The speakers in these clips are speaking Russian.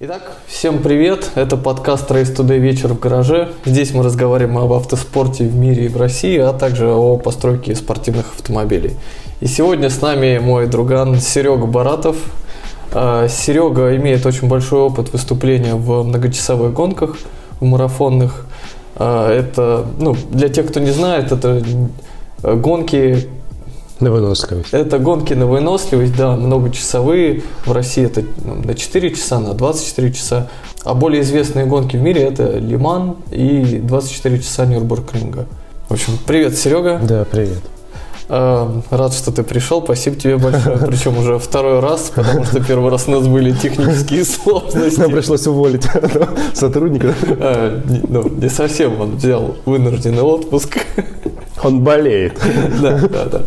Итак, всем привет! Это подкаст Race Today вечер в гараже. Здесь мы разговариваем об автоспорте в мире и в России, а также о постройке спортивных автомобилей. И сегодня с нами мой друган Серега Баратов. А, Серега имеет очень большой опыт выступления в многочасовых гонках, в марафонных. А, это, ну, для тех, кто не знает, это гонки на выносливость. Это гонки на выносливость, да, многочасовые. В России это ну, на 4 часа, на 24 часа. А более известные гонки в мире это Лиман и 24 часа Нюрбургринга. В общем, привет, Серега. Да, привет. А, рад, что ты пришел. Спасибо тебе большое. Причем уже второй раз, потому что первый раз у нас были технические сложности. Нам пришлось уволить сотрудника. А, ну, не совсем. Он взял вынужденный отпуск. Он болеет. Да, да, да.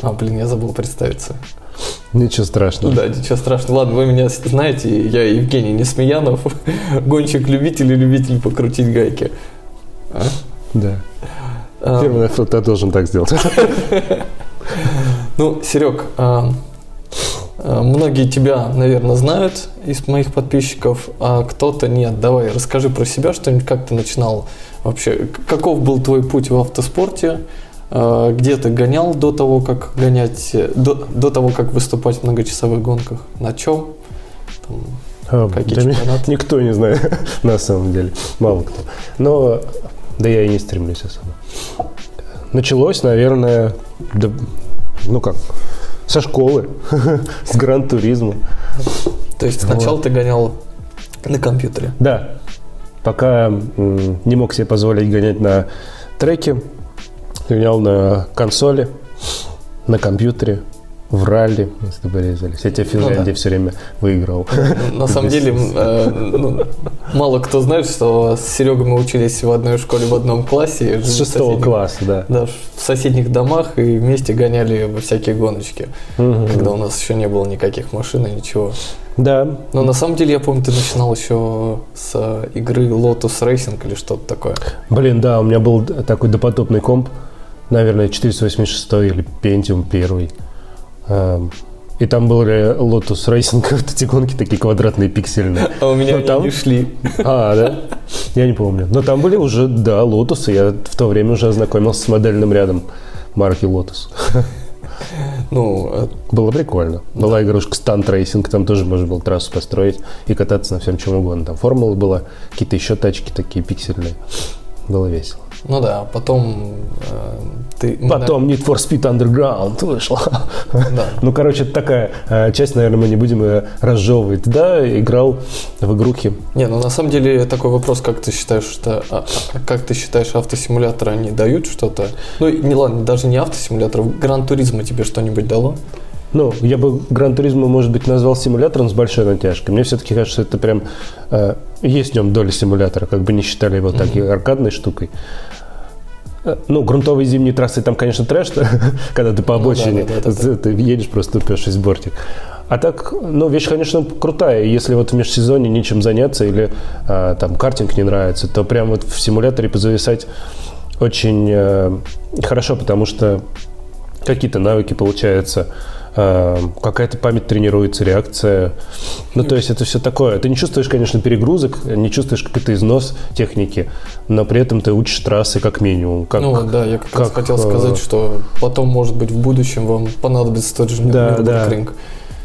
А, блин, я забыл представиться. Ничего страшного. Да, ничего страшного. Ладно, вы меня знаете, я Евгений Несмеянов, гонщик-любитель и любитель покрутить гайки. А? Да. А... Первый ты должен так сделать. Ну, Серег, а, а, многие тебя, наверное, знают из моих подписчиков, а кто-то нет. Давай, расскажи про себя что-нибудь, как ты начинал вообще, каков был твой путь в автоспорте, а, где ты гонял до того, как гонять, до, до того, как выступать в многочасовых гонках, на чем? Там, а, какие да чемпионаты? Никто не знает, на самом деле, мало кто. Но, да я и не стремлюсь особо. Началось, наверное, да, ну как, со школы, с гран-туризма. То есть сначала вот. ты гонял на компьютере? Да, Пока не мог себе позволить гонять на треке, гонял на консоли, на компьютере, в ралли мы с тобой резались. Я тебя в Финляндии ну, да. все время выиграл. На самом деле, э, ну, мало кто знает, что с Серегой мы учились в одной школе в одном классе. С шестого класса, да. Да, в соседних домах и вместе гоняли во всякие гоночки, когда у нас еще не было никаких машин и ничего. Да. Но на самом деле, я помню, ты начинал еще с игры Lotus Racing или что-то такое. Блин, да, у меня был такой допотопный комп, наверное, 486 или Pentium 1. Эм, и там были Lotus Racing, вот эти гонки такие квадратные, пиксельные. А у меня Но там... не шли. А, да? Я не помню. Но там были уже, да, Lotus. Я в то время уже ознакомился с модельным рядом марки Lotus. Ну, э, было прикольно. Была игрушка Stunt Racing, там тоже можно было трассу построить и кататься на всем чем угодно. Там формула была, какие-то еще тачки такие пиксельные. Было весело. Ну да, потом э, ты... Потом Need for Speed Underground вышла. Да. ну, короче, такая э, часть, наверное, мы не будем ее разжевывать. Да, играл в игрухи. Не, ну на самом деле такой вопрос, как ты считаешь, что, а, а, как ты считаешь, автосимуляторы, они дают что-то? Ну, не ладно, даже не автосимуляторы, Гран Туризма тебе что-нибудь дало? Ну, я бы Гран Туризма, может быть, назвал симулятором с большой натяжкой. Мне все-таки кажется, это прям э, есть в нем доля симулятора, как бы не считали его mm-hmm. такой аркадной штукой. Э, ну, грунтовые зимние трассы там, конечно, трэш, когда ты по обочине ну, да, да, да, ты едешь просто упершись в бортик. А так, ну, вещь, конечно, крутая. Если вот в межсезонье нечем заняться или а, там картинг не нравится, то прям вот в симуляторе позависать очень э, хорошо, потому что какие-то навыки получаются какая-то память тренируется, реакция. Ну, то есть это все такое. Ты не чувствуешь, конечно, перегрузок, не чувствуешь какой-то износ техники, но при этом ты учишь трассы как минимум. Как, ну, да, я как, как раз хотел сказать, э, что потом, может быть, в будущем вам понадобится тот же да, да.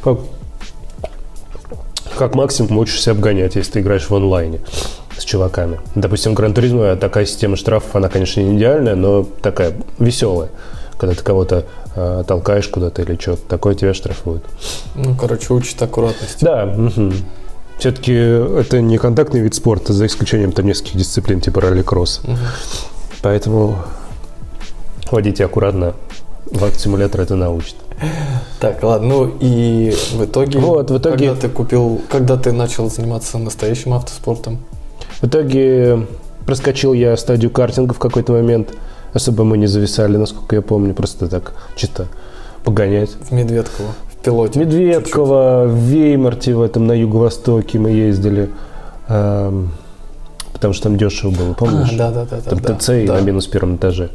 Как, как максимум учишься обгонять, если ты играешь в онлайне с чуваками. Допустим, Гран Туризмо такая система штрафов, она, конечно, не идеальная, но такая веселая когда ты кого-то э, толкаешь куда-то или что-то такое, тебя штрафуют. Ну, короче, учат аккуратности. Да, угу. Все-таки это не контактный вид спорта, за исключением там нескольких дисциплин, типа ралли-кросс. Угу. Поэтому водите аккуратно, в симулятор это научит. Так, ладно, ну и в итоге, вот, в итоге, когда ты купил, когда ты начал заниматься настоящим автоспортом? В итоге проскочил я стадию картинга в какой-то момент – Особо мы не зависали, насколько я помню, просто так чисто погонять. В Медведково, в пилоте. Медведково, в Веймарте в этом на юго-востоке мы ездили. Эм, потому что там дешево было, помнишь? А, да, да, да. Там да, ТЦ да. на минус первом этаже.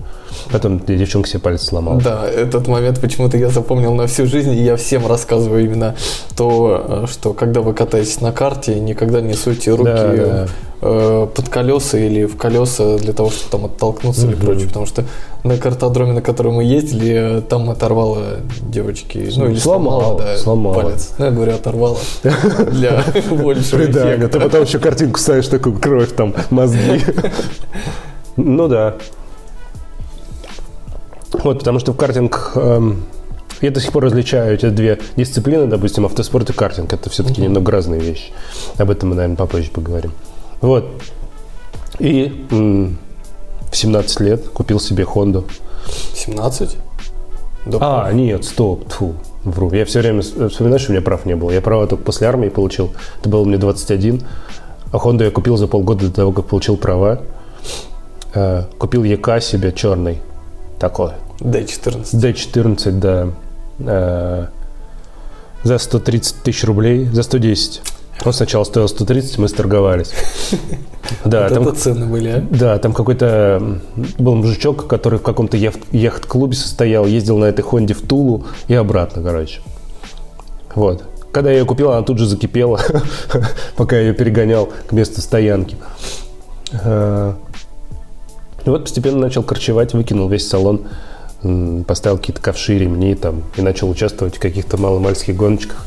Потом девчонка себе палец сломала. Да, этот момент почему-то я запомнил на всю жизнь, и я всем рассказываю именно то, э, что когда вы катаетесь на карте, никогда не суйте руки Да, да. э, под колеса или в колеса для того, чтобы там оттолкнуться или Мгм. прочее, потому что на картодроме, на котором мы ездили, там оторвало девочки, ну или Сломала, сломала, да, сломала. палец. Ну, я говорю, оторвала для большего Придание. Ты эффекта. потом еще картинку ставишь, такую кровь там, мозги. Ну да. Вот, потому что в картинг... эм, Я до сих пор различаю эти две дисциплины, допустим, автоспорт и картинг. Это все-таки немного разные вещи. Об этом мы, наверное, попозже поговорим. Вот. И м, в 17 лет купил себе Хонду. 17? Да, А, нет, стоп, тьфу, вру. Я все время вспоминаю, что у меня прав не было. Я права только после армии получил. Это было мне 21. А Хонду я купил за полгода до того, как получил права. Э, Купил ЕК себе черный. Такой. D14. D14, да. Э, За 130 тысяч рублей. За 110. Он сначала стоил 130, мы сторговались. Да, там цены были, а? да, там какой-то был мужичок, который в каком-то яхт- яхт-клубе состоял, ездил на этой Хонде в Тулу и обратно, короче. Вот. Когда я ее купил, она тут же закипела, пока я ее перегонял к месту стоянки. И вот постепенно начал корчевать, выкинул весь салон, поставил какие-то ковши, ремни там и начал участвовать в каких-то маломальских гоночках.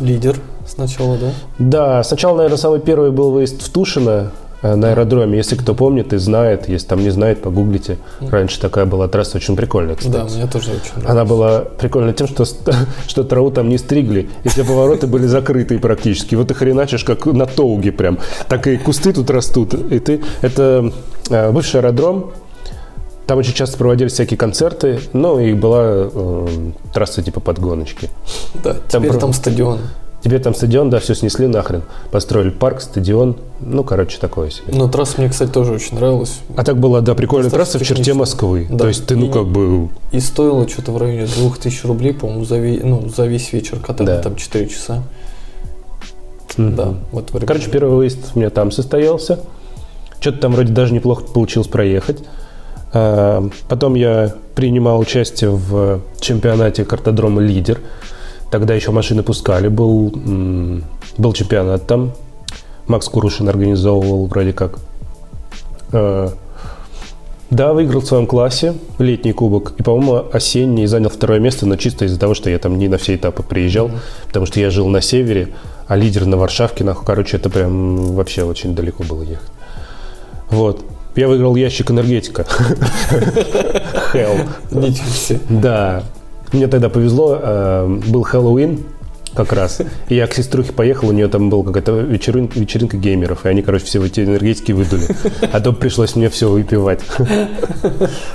Лидер сначала, да? Да, сначала, наверное, самый первый был выезд в Тушино э, на аэродроме. Если кто помнит и знает, если там не знает, погуглите. Раньше такая была трасса очень прикольная, кстати. Да, мне тоже очень нравится. Она была прикольна тем, что, что траву там не стригли, и все повороты были закрыты практически. Вот ты хреначишь, как на тоуге прям. Так и кусты тут растут. И ты... Это бывший аэродром. Там очень часто проводились всякие концерты. Ну, и была э, трасса типа подгоночки. Да, Там теперь про- там стадион. Теперь там стадион, да, все снесли нахрен. Построили парк, стадион. Ну, короче, такое себе. Но трасса мне, кстати, тоже очень нравилась. А так была, да, прикольная Достаточно трасса в черте. Москвы. Да. То есть ты, ну, И- как бы... И стоило что-то в районе 2000 рублей, по-моему, за, ве- ну, за весь вечер катали Да. там 4 часа. мгм. Да, вот Короче, первый выезд у меня там состоялся. Что-то там вроде даже неплохо получилось проехать. А, Потом я принимал участие в чемпионате картодрома «Лидер». Тогда еще машины пускали. Был, был чемпионат там. Макс Курушин организовывал вроде как. А, Да, выиграл в своем классе летний кубок. И, по-моему, осенний занял второе место, но чисто из-за того, что я там не на все этапы приезжал. Потому что я жил на севере, а лидер на Варшавке, нахуй, короче, это прям вообще очень далеко было ехать. Вот. Я выиграл ящик энергетика. Hell. Ничего себе. Да. Мне тогда повезло, э, был Хэллоуин как раз. И я к сеструхе поехал, у нее там была какая-то вечеринка, вечеринка геймеров, и они, короче, все эти энергетики выдули. А то пришлось мне все выпивать.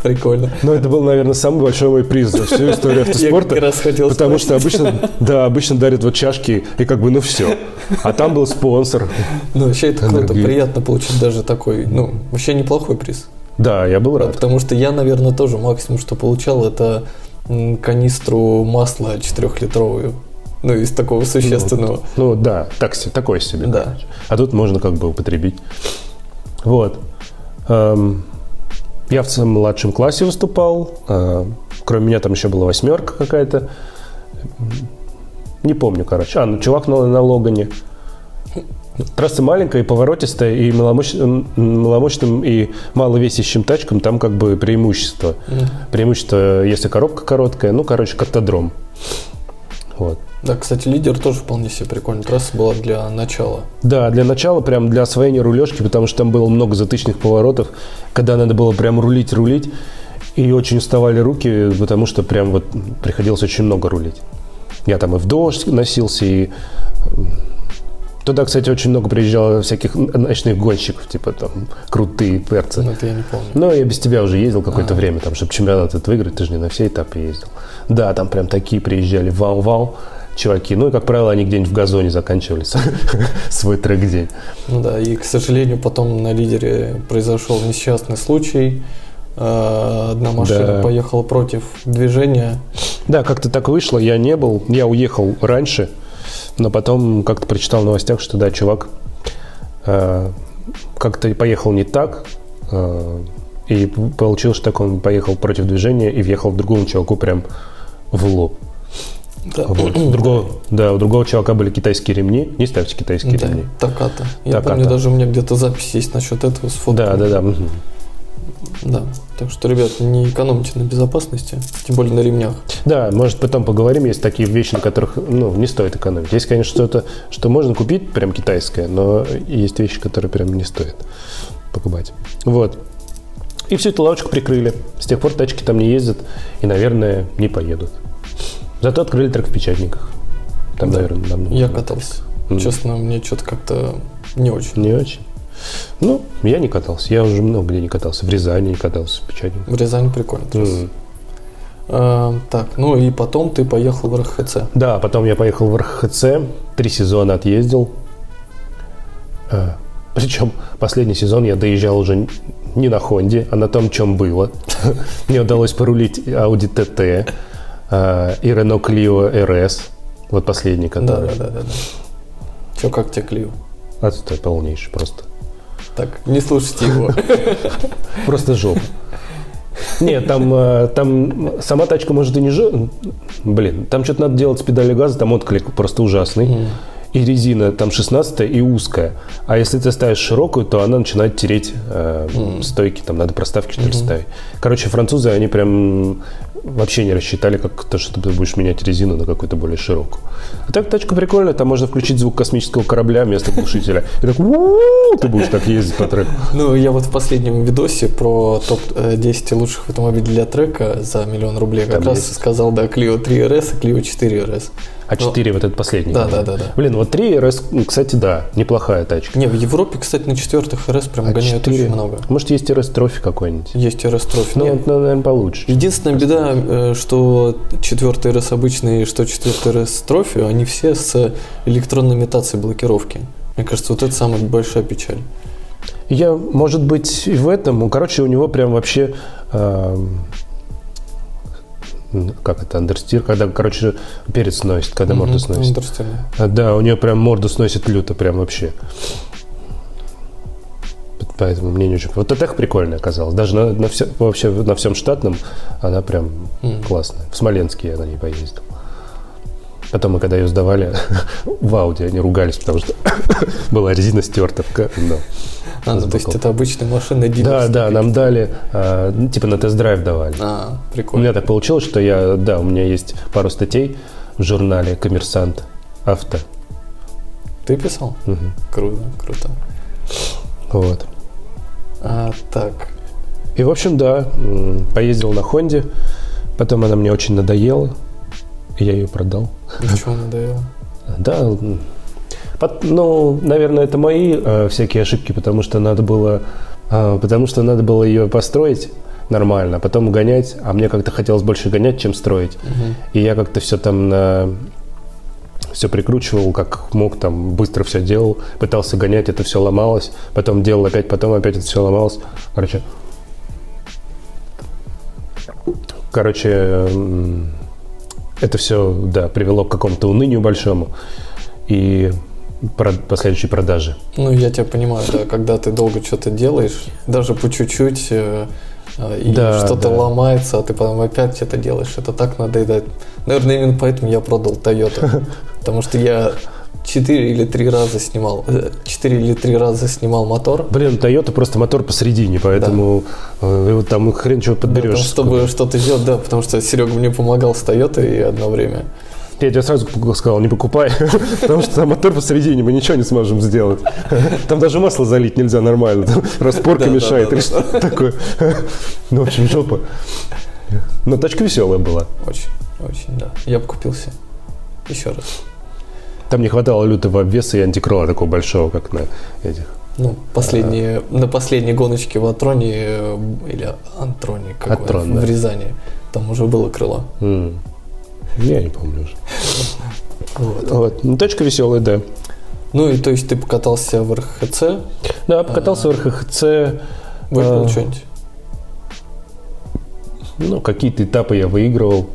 Прикольно. Но это был, наверное, самый большой мой приз за всю историю Я автоспорта. как раз хотел Потому что спросить. обычно, да, обычно дарят вот чашки, и как бы, ну все. А там был спонсор. Ну, вообще это круто, приятно получить даже такой, ну, вообще неплохой приз. Да, я был рад. Потому что я, наверное, тоже максимум, что получал, это канистру масла 4-литровую. Ну, из такого существенного. Ну да, так, такое себе. Да. короче. А тут можно как бы употребить. Вот. Эм, я в самом младшем классе выступал. Э, Кроме меня там еще была восьмерка какая-то. Не помню, короче. А, ну чувак на, на Логане. Трасса маленькая и поворотистая, и маломощным, маломощным и маловесящим тачкам там как бы преимущество. Мгм. Преимущество, если коробка короткая, ну, короче, картодром. Вот. Да, кстати, лидер тоже вполне себе прикольная трасса была для начала. Да, для начала, прям для освоения рулежки, потому что там было много затычных поворотов, когда надо было прям рулить, рулить, и очень уставали руки, потому что прям вот приходилось очень много рулить. Я там и в дождь носился, и туда, кстати, очень много приезжало всяких ночных гонщиков, типа там крутые перцы. Ну, это я не помню. Ну, я без тебя уже ездил какое-то А. время, там, чтобы чемпионат этот выиграть, ты же не на все этапы ездил. Да, там прям такие приезжали, вау-вау, чуваки. Ну, и, как правило, они где-нибудь в газоне заканчивали свой трек-день. Ну да, и, к сожалению, потом на лидере произошел несчастный случай. Э, Одна машина Да. поехала против движения. Да, как-то так вышло, я не был, я уехал раньше, но потом как-то прочитал в новостях, что да, чувак э, как-то поехал не так, э, и получилось, что так он поехал против движения и въехал в другому чуваку прям в лоб. Да. Вот. У другого, да, у другого чувака были китайские ремни. Не ставьте китайские Да, ремни. Таката. Я Таката. помню, даже у меня где-то запись есть насчет этого с фото. Да, да, да. мгм. Да. Так что, ребят, не экономьте на безопасности, тем более на ремнях. Да, может, потом поговорим. Есть такие вещи, на которых ну, не стоит экономить. Есть, конечно, что-то, что можно купить, прям китайское, но есть вещи, которые прям не стоит покупать. Вот. И всю эту лавочку прикрыли. С тех пор тачки там не ездят и, наверное, не поедут. Зато открыли трек в печатниках. Там, Да. наверное, намного. Я катался. Мгм. Честно, мне что-то как-то не очень. Не очень. Ну, я не катался. Я уже много где не катался. В Рязани не катался, в печатниках. В Рязани прикольно. Мгм. А, так, ну и потом ты поехал в РХЦ. Да, потом я поехал в РХЦ, три сезона отъездил. А, Причем последний сезон я доезжал уже не на Хонде, а на том, чем было. Мне удалось порулить Audi TT а, и Renault Clio RS. Вот последний, который. да, да, да. да. Че, как тебе Клио? Отстой полнейший просто. Так, не слушайте его. Просто жопа. Нет, там, э, там сама тачка может и не жопа. Блин, там что-то надо делать с педали газа, там отклик просто ужасный. И резина там 16 и узкая. А если ты ставишь широкую, то она начинает тереть э, стойки. Там надо проставки что ли ставить. Короче, французы, они прям вообще не рассчитали, как то, что ты будешь менять резину на какую-то более широкую. А так тачка прикольная, там можно включить звук космического корабля вместо глушителя. И так ты будешь так ездить по треку. Ну, я вот в последнем видосе про топ-10 лучших автомобилей для трека за миллион рублей как раз сказал, да, Clio 3 RS и Clio 4 RS. А 4 вот этот последний. Да, да, да, да. Блин, вот 3 РС, кстати, да, неплохая тачка. Не, в Европе, кстати, на четвертых RS прям А гоняют 4? очень много. Может, есть РС трофи какой-нибудь? Есть RS трофи. Ну, вот, ну, наверное, получше. Единственная беда, э, что четвертый RS обычный, что четвертый RS трофи, они все с электронной имитацией блокировки. Мне кажется, вот это самая большая печаль. Я, может быть, и в этом. Ну, Короче, у него прям вообще... эм, как это, андерстир, когда, короче, перец сносит, когда морду Мгм, сносит. understand. А, Да, у нее прям морду сносит люто, прям вообще. Поэтому мне не очень... Вот эта прикольная оказалась. Даже на, на все- вообще на всем штатном она прям Мгм. классная. В Смоленске я на ней поездил. Потом мы, когда ее сдавали в Ауди, они ругались, потому что была резина стерта. ну. А, ну, то есть это обычная машина Да, дилерская. да, нам дали, а, ну, типа на тест-драйв давали. А, У прикольно. меня так получилось, что я, да, у меня есть пару статей в журнале «Коммерсант авто». Ты писал? Мгм. Круто, круто. Вот. А, так. И, в общем, да, поездил на Хонде, потом она мне очень надоела, и я ее продал. Ничего надоело. Да, ну, наверное, это мои э, всякие ошибки, потому что надо было, а, потому что надо было ее построить нормально, потом гонять, а мне как-то хотелось больше гонять, чем строить. Мгм. И я как-то все там на все прикручивал, как мог, там быстро все делал, пытался гонять, это все ломалось, потом делал опять, потом опять это все ломалось. Короче, короче, это все, да, привело к какому-то унынию большому и последующей продаже. Ну, я тебя понимаю, да, когда ты долго что-то делаешь, даже по чуть-чуть, э, э, и Да, что-то да. ломается, а ты потом опять это делаешь, это так надоедает. Наверное, именно поэтому я продал Toyota, потому что я 4 или 3 раза снимал, 4 или 3 раза снимал мотор, Блин, Toyota просто мотор посередине, поэтому э, вот там хрен чего да, подберешь. там, чтобы что-то сделать, да, потому что Серега мне помогал с Toyota и одно время. Я тебе сразу сказал, не покупай, потому что там мотор посередине, мы ничего не сможем сделать. Там даже масло залить нельзя нормально, там распорка мешает или что такое. Ну, в общем, жопа. Но тачка веселая была. Очень, очень, да. Я бы купился. Еще раз. Там не хватало лютого обвеса и антикрола такого большого, как на этих. Ну, последние, на последней гоночке в Атроне э, или Антроне, как Атрон, в. Рязани, там уже было крыло. Я не помню уже. Вот. Вот. Ну, тачка веселая, да. Ну и то есть ты покатался в РХЦ, Да, покатался в РХХЦ. выиграл А. что-нибудь? Ну, какие-то этапы я выигрывал.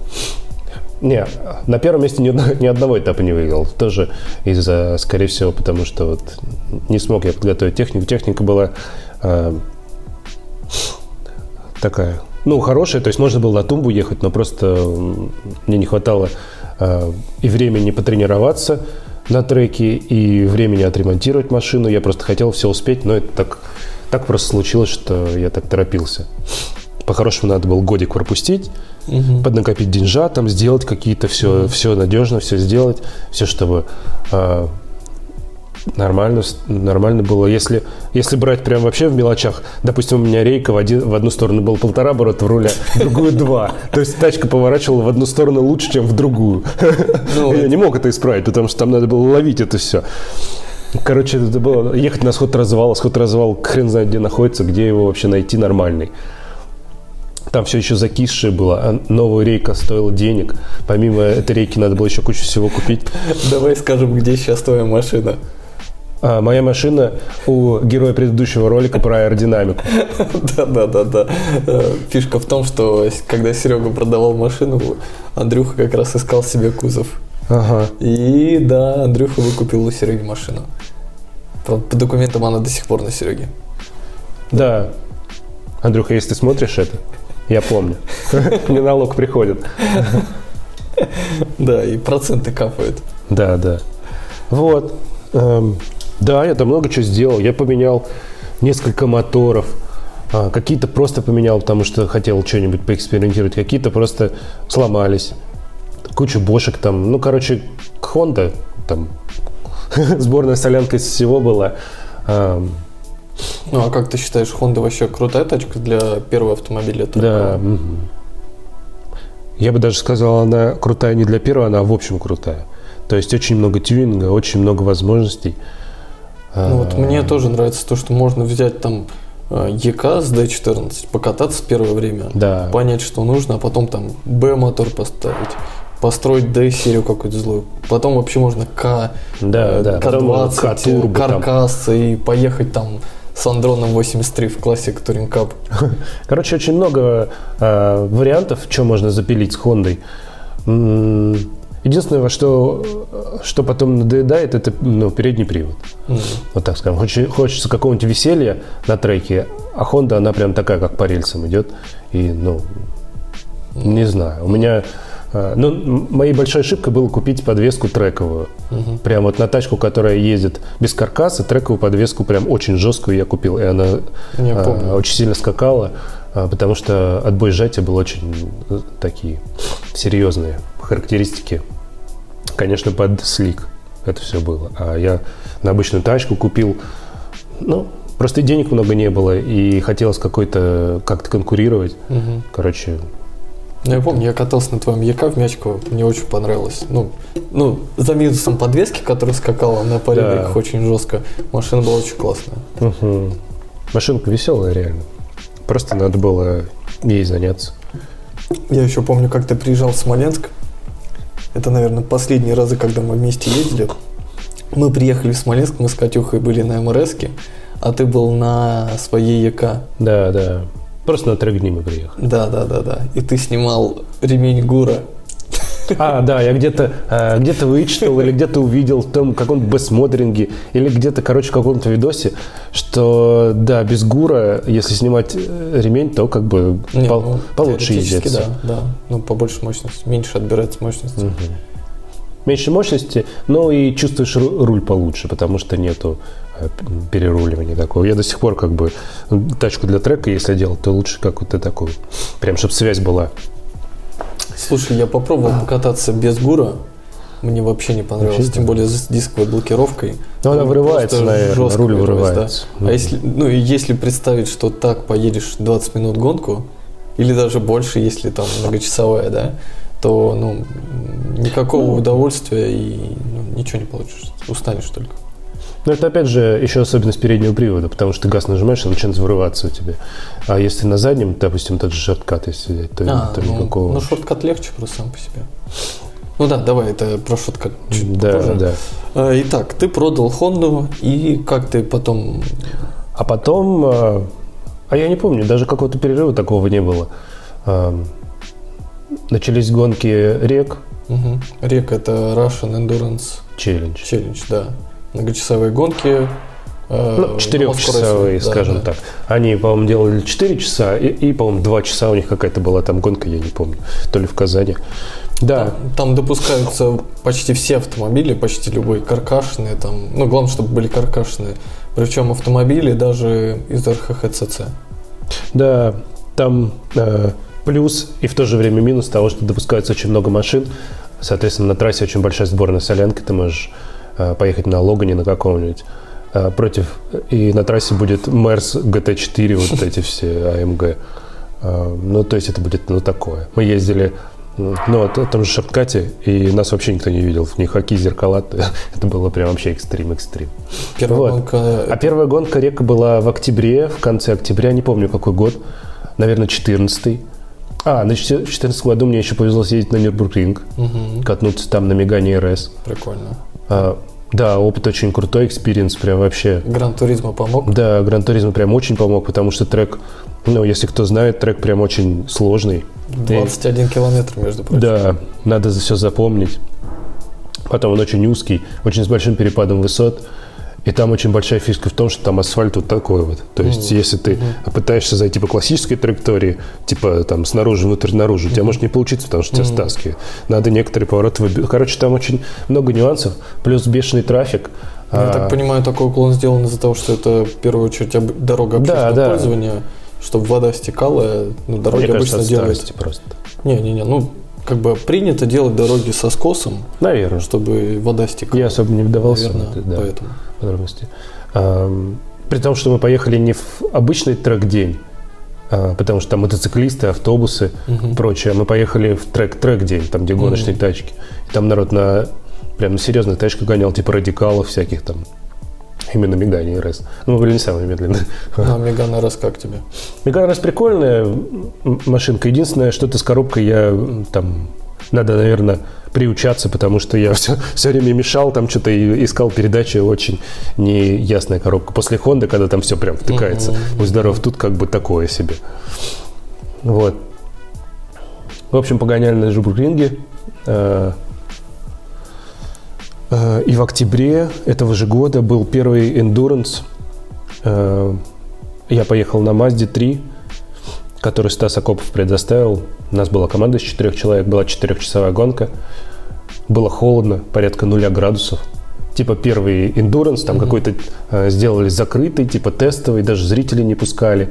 Не, на первом месте ни, ни одного этапа не выиграл. Тоже из-за, скорее всего, потому что вот не смог я подготовить технику. Техника была э, такая, ну, хорошая, то есть можно было на тумбу ехать, но просто мне не хватало э, и времени потренироваться на треке, и времени отремонтировать машину. Я просто хотел все успеть, но это так, так просто случилось, что я так торопился. По-хорошему надо было годик пропустить, поднакопить деньжат, там сделать какие-то все, все надежно, все сделать, все, чтобы э, нормально, нормально было. Если, если брать прям вообще в мелочах, допустим, у меня рейка в, один, в одну сторону было полтора оборота в руля, в другую два. То есть тачка поворачивала в одну сторону лучше, чем в другую. Ну, Я не мог это исправить, потому что там надо было ловить это все. Короче, это было ехать на сход развала. Сход развал хрен знает где находится, где его вообще найти нормальный. Там все еще закисшее было, а новая рейка стоила денег. Помимо этой рейки надо было еще кучу всего купить. Давай скажем, где сейчас твоя машина. А моя машина у героя предыдущего ролика про аэродинамику. Да, да, да, да. Э, Фишка в том, что когда Серега продавал машину, Андрюха как раз искал себе кузов. Ага. И да, Андрюха выкупил у Сереги машину. По, по документам она до сих пор на Сереге. Да. Андрюха, если ты смотришь это, я помню. Мне налог приходит. Да, и проценты капают. Да, да. Вот. Да, я там много чего сделал. Я поменял несколько моторов. А, Какие-то просто поменял, потому что хотел что-нибудь поэкспериментировать. Какие-то просто сломались. Кучу бошек там. Ну, короче, Honda там сборная солянка из всего была. Эм, Ну а как ты считаешь, Honda вообще крутая тачка для первого автомобиля? Да. такого? мгм. Я бы даже сказал, она крутая не для первого, она в общем крутая. То есть очень много тюнинга, очень много возможностей. Ну вот А, мне тоже нравится то, что можно взять там э, ЕК с D14, покататься первое время, Да. понять, что нужно, а потом там Б-мотор поставить, построить D-серию какую-то злую. Потом вообще можно К, Да, э, да. Потом К20, К-турбо там. каркас и поехать там с Андроном 83 в классик Touring Cup. Короче, очень много э, вариантов, что можно запилить с Хондой. Единственное, что, что потом надоедает, это ну, передний привод. М. Вот так скажем. Хоче- Хочется какого-нибудь веселья на треке, а Honda, она прям такая, как по рельсам идет. И, ну, не знаю. У меня... э, Ну, моей большой ошибкой было купить подвеску трековую. Мгм. Прям вот на тачку, которая ездит без каркаса, трековую подвеску прям очень жесткую я купил. И она а, очень сильно скакала, а, потому что отбой сжатия был очень такие серьезные характеристики. Конечно, под слик это все было. А я на обычную тачку купил, ну, просто денег много не было, и хотелось какой-то как-то конкурировать. Мгм. Короче, Ну, я помню, я катался на твоем ЕК в Мячково, мне очень понравилось. Ну, ну за минусом подвески, которая скакала на поребриках Да. очень жестко, машина была очень классная. мгм. машинка веселая реально. Просто надо было ей заняться. Я еще помню, как ты приезжал в Смоленск. Это, наверное, последние разы, когда мы вместе ездили. Мы приехали в Смоленск, мы с Катюхой были на МРСке, а ты был на своей ЕК. Да, да. Просто на трек дни мы приехали. Да, да, да, да. И ты снимал ремень Гура. А, да, я где-то э, где-то вычитал или где-то увидел в том каком-то бессмотринге или где-то, короче, в каком-то видосе, что, да, без гура, если снимать э, ремень, то как бы Не, пол- ну, получше ездится. Да, да. Ну, побольше мощности, меньше отбирается мощности. Меньше мощности, но и чувствуешь ру- руль получше, потому что нету э, переруливания такого. Я до сих пор как бы м, тачку для трека, если делал, то лучше как вот такую. Прям, чтобы связь была. Слушай, я попробовал покататься без Гура. Мне вообще не понравилось, Вообще тем более с дисковой блокировкой. Ну, она Ну, вырывается, наверное, жестко руль вырывается, да. А если, ну, и если представить, что так поедешь 20 минут гонку, или даже больше, если там многочасовая, да, то ну, никакого удовольствия и ну, ничего не получишь. Устанешь только. Но это опять же еще особенность переднего привода, потому что ты газ нажимаешь и начинает взрываться у тебя. А если на заднем, допустим, тот же шорткат, если взять, то, А, то ну, никакого. ну, шорткат легче просто сам по себе. Ну да, давай, это про шорткат чуть да, попозже. да. А, Итак, ты продал Хонду, и как ты потом... А потом, а, а я не помню, даже какого-то перерыва такого не было. А, Начались гонки рек Угу. Рек это Russian Endurance Challenge. Challenge, да. Многочасовые гонки. э, ну, четырехчасовые, да, скажем да. так. Они, по-моему, делали 4 часа, и, и по-моему, 2 часа у них какая-то была там гонка, я не помню, то ли в Казани. Да. Там, там допускаются почти все автомобили, почти любые каркашные, там, ну, главное, чтобы были каркашные. Причем автомобили даже из РХХЦЦ. Да, там э, плюс и в то же время минус того, что допускается очень много машин. Соответственно, на трассе очень большая сборная солянки, ты можешь поехать на Логане на каком-нибудь э, против, и на трассе будет Мерс GT4, вот эти все AMG. Э, ну, то есть это будет, ну, такое. Мы ездили ну, вот, в том же Шапкате, и нас вообще никто не видел. Ни хаки, зеркала. Это было прям вообще экстрим-экстрим. Первая вот. гонка... А первая гонка река была в октябре, в конце октября, не помню какой год. Наверное, 14 а, на 2014 году мне еще повезло съездить на Нюрбургринг, угу. катнуться там на Megane RS. Прикольно. А, да, опыт очень крутой, experience прям вообще. Gran Turismo помог? Да, Gran Turismo прям очень помог, потому что трек, ну, если кто знает, трек прям очень сложный. 21 и, километр, между прочим. Да, надо все запомнить. Потом он очень узкий, очень с большим перепадом высот. И там очень большая фишка в том, что там асфальт вот такой вот. То есть, mm-hmm. если ты mm-hmm. пытаешься зайти по классической траектории, типа там снаружи, внутрь, наружу, mm-hmm. у тебя может не получиться, потому что mm-hmm. тебя. Надо некоторые повороты выбирать. Короче, там очень много нюансов, плюс бешеный трафик. Я а... так понимаю, такой уклон сделан из-за того, что это в первую очередь об... дорога общественного да, да. пользования, чтобы вода стекала, ну, дороги Мне обычно кажется, делают. просто. Не-не-не, ну как бы принято делать дороги со скосом, Наверное. чтобы вода стекала. Я особо не вдавался Наверное, в это, да, поэтому. подробности. При том, что мы поехали не в обычный трек-день, а, потому что там мотоциклисты, автобусы угу. прочее. Мы поехали в трек-трек-день, там, где гоночные угу. тачки. И там народ на прям на серьезных тачках гонял, типа радикалов всяких там. Именно Мегане и РС. Ну, мы были не самые медленные. А Меган РС как тебе? Меган РС прикольная машинка. Единственное, что-то с коробкой я там... Надо, наверное, приучаться, потому что я все, все время мешал, там что-то искал передачи, очень неясная коробка. После Хонды, когда там все прям втыкается, mm-hmm. будь здоров, тут как бы такое себе. Вот. В общем, погоняли на Жубургринге. Э, и в октябре этого же года был первый Endurance. Э, я поехал на Мазде 3, который Стас Акопов предоставил. У нас была команда из четырех человек, была четырехчасовая гонка. Было холодно, порядка нуля градусов. Типа первый эндуранс, там mm-hmm. какой-то э, сделали закрытый, типа тестовый, даже зрителей не пускали.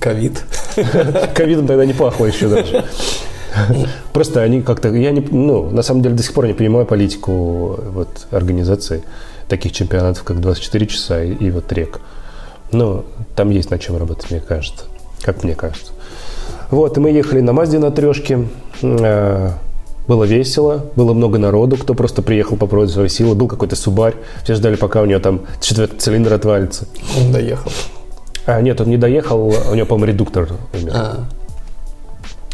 Ковид. Ковидом тогда не пахло еще даже. Просто они как-то, я не, ну, на самом деле до сих пор не понимаю политику вот организации таких чемпионатов, как 24 часа и, и вот рек. Но там есть над чем работать, мне кажется. Как мне кажется. Вот, и мы ехали на Мазде на трешке. Э, было весело, было много народу, кто просто приехал попробовать свои силы. Был какой-то субарь, все ждали, пока у него там четвертый цилиндр отвалится. Он доехал. А, нет, он не доехал, у него, по-моему, редуктор умер. А.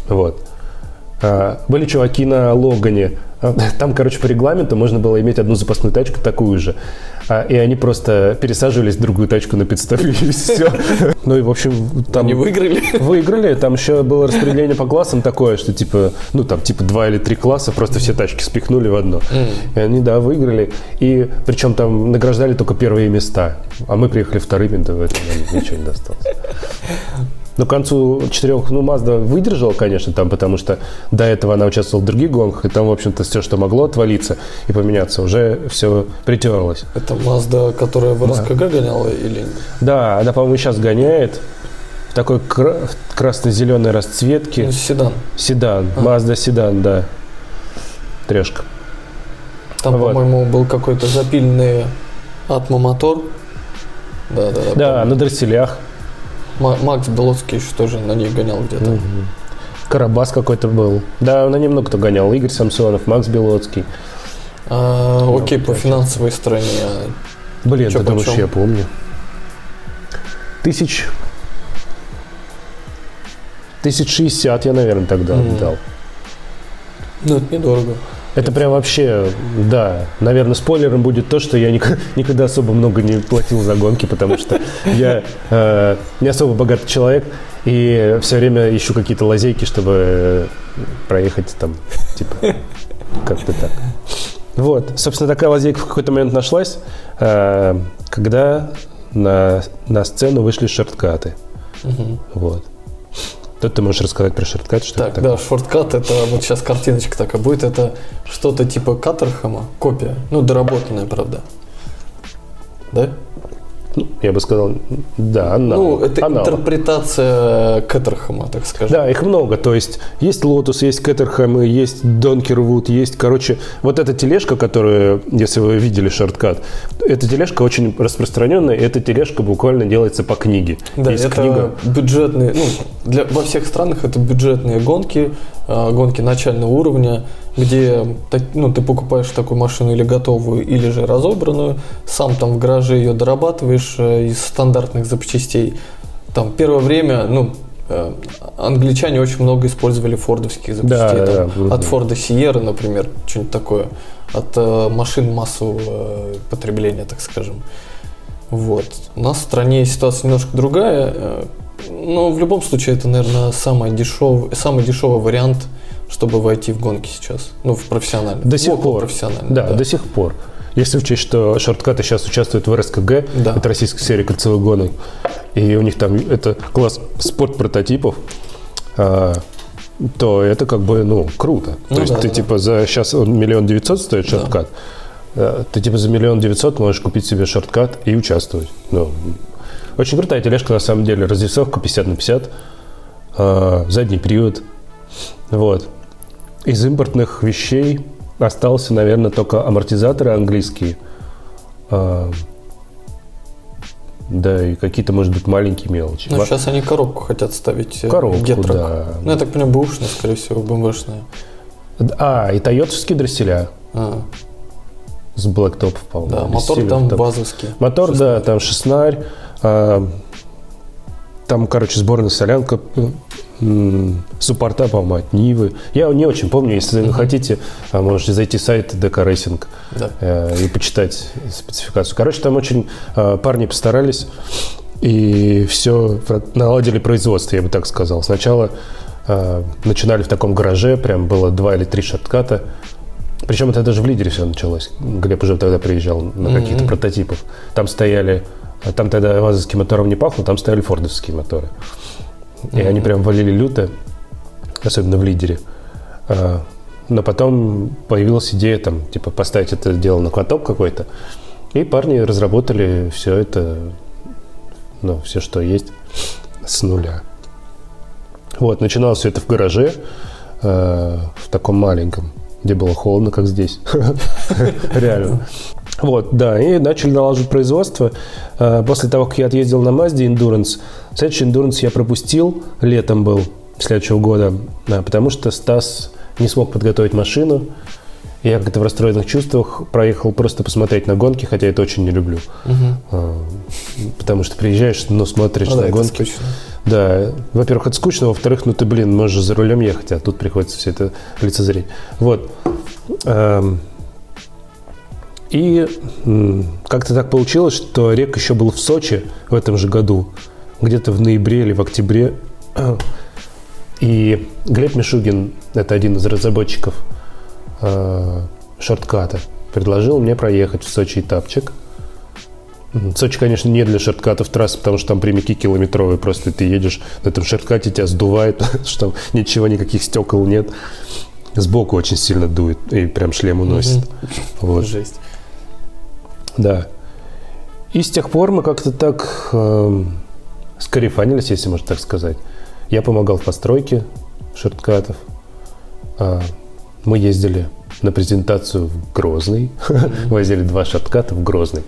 Вот. А, были чуваки на Логане. А, там, короче, по регламенту можно было иметь одну запасную тачку, такую же. А, и они просто пересаживались в другую тачку на подставе, и все. Ну и, в общем, там... Они выиграли? Выиграли. Там еще было распределение по классам такое, что типа, ну там, типа два или три класса, просто все тачки спихнули в одно. И они, да, выиграли. И причем там награждали только первые места. А мы приехали вторыми, да, в этом ничего не досталось. Но к концу четырех, ну, Мазда выдержала, конечно, там, потому что до этого она участвовала в других гонках, и там, в общем-то, все, что могло отвалиться и поменяться, уже все притерлось. Это Мазда, которая в РСКГ да. гоняла или нет? Да, она, по-моему, сейчас гоняет в такой кра- красно-зеленой расцветке. Ну, седан. Седан, а. Mazda седан, да. Трешка. Там, вот. по-моему, был какой-то запильный атмомотор. Да, да, да. Да, на дросселях. Макс Белоцкий еще тоже на ней гонял где-то. Угу. Карабас какой-то был. Да, на нем много кто гонял. Игорь Самсонов, Макс Белоцкий. А, ну, окей, по финансовой стороне. Блин, это вообще я помню. Тысяч... Тысяч шестьдесят я, наверное, тогда mm. дал. Ну, это недорого. Это прям вообще, да. Наверное, спойлером будет то, что я ник- никогда особо много не платил за гонки, потому что я э, не особо богатый человек и все время ищу какие-то лазейки, чтобы проехать там, типа, как-то так. Вот, собственно, такая лазейка в какой-то момент нашлась, э, когда на, на сцену вышли шорткаты. Вот. Тут ты можешь рассказать про шорткат, что Так, это да, шорткат это вот сейчас картиночка такая будет, это что-то типа Каттерхэма, копия, ну доработанная, правда. Да? Я бы сказал, да, аналог. Ну, это аналог. интерпретация Каттерхэма, так скажем. Да, их много. То есть есть Lotus, есть Кеттерхэм, есть Донкервуд, есть, короче, вот эта тележка, которую, если вы видели шорткат, эта тележка очень распространенная, и эта тележка буквально делается по книге. Да, есть это книга. бюджетные, ну, для, во всех странах это бюджетные гонки, гонки начального уровня, где ну, ты покупаешь такую машину или готовую, или же разобранную, сам там в гараже ее дорабатываешь э, из стандартных запчастей. Там первое время, ну, э, англичане очень много использовали фордовских запчастей. Да, там, да. От Форда Сиера, например, что-нибудь такое. От э, машин массового э, потребления, так скажем. Вот. У нас в стране ситуация немножко другая. Но в любом случае это, наверное, самый дешевый, самый дешевый вариант, чтобы войти в гонки сейчас. Ну, в профессиональный. До сих около пор. профессиональный, Да, до сих пор. Если учесть, что шорткаты сейчас участвуют в РСКГ, Да. это российская серия кольцевых гонок, и у них там это класс спорт прототипов, а, то это как бы, ну, круто. Ну То есть да, ты да. типа за сейчас он миллион девятьсот стоит Да. шорткат, э, ты типа за миллион девятьсот можешь купить себе шорткат и участвовать. Ну, очень крутая тележка на самом деле, разрисовка 50 на 50, а, задний привод, вот. Из импортных вещей остался, наверное, только амортизаторы английские. А, да, и какие-то, может быть, маленькие мелочи. Но Ма- сейчас они коробку хотят ставить. э, Коробку, Гетрок. да. Ну, я так понимаю, бэушная, скорее всего, БМВшная. А, и тойотовские дросселя А, с блэктопов, по-моему. да, мотор там базовский. Мотор, да, там шестнарь. А, там, короче, сборная солянка. Суппорта, по-моему, от Нивы. Я не очень помню. Если вы хотите, а, можете зайти в сайт ДК Racing Да. э, и почитать спецификацию. Короче, там очень э, парни постарались и все наладили производство, я бы так сказал. Сначала начинали в таком гараже, прям было два или три шортката. Причем это даже в лидере все началось. Глеб уже тогда приезжал на каких-то Мгм. прототипов. Там стояли, а там тогда вазовским мотором не пахло, там стояли фордовские моторы. И они прям валили люто, особенно в лидере. А, Но потом появилась идея там, типа, поставить это дело на каток какой-то. И парни разработали все это, ну, все, что есть, с нуля. Вот, начиналось все это в гараже, э, в таком маленьком, где было холодно, как здесь. Реально. Вот, да, и начали налаживать производство. Э, После того, как я отъездил на Mazda Endurance, следующий Endurance я пропустил, летом был следующего года, э, потому что Стас не смог подготовить машину. Я как-то в расстроенных чувствах проехал просто посмотреть на гонки, хотя это очень не люблю. Э, Потому что приезжаешь, ну, смотришь Ну на да, гонки. скучно. Да, во-первых, это скучно, во-вторых, ну ты, блин, можешь за рулем ехать, а тут приходится все это лицезреть. Вот. И как-то так получилось, что Рек еще был в Сочи в этом же году, где-то в ноябре или в октябре. И Глеб Мишугин, это один из разработчиков э, шортката, предложил мне проехать в Сочи этапчик. Сочи, конечно, не для шорткатов трассы, потому что там прямики километровые. Просто ты едешь на этом шорткате, тебя сдувает, что там ничего, никаких стекол нет. Сбоку очень сильно дует и прям шлем уносит. Вот. Жесть. Да. И с тех пор мы как-то так эм, скарифанились, если можно так сказать. Я помогал в постройке шорткатов. А, мы ездили на презентацию в Грозный. Возили два шортката в Грозный.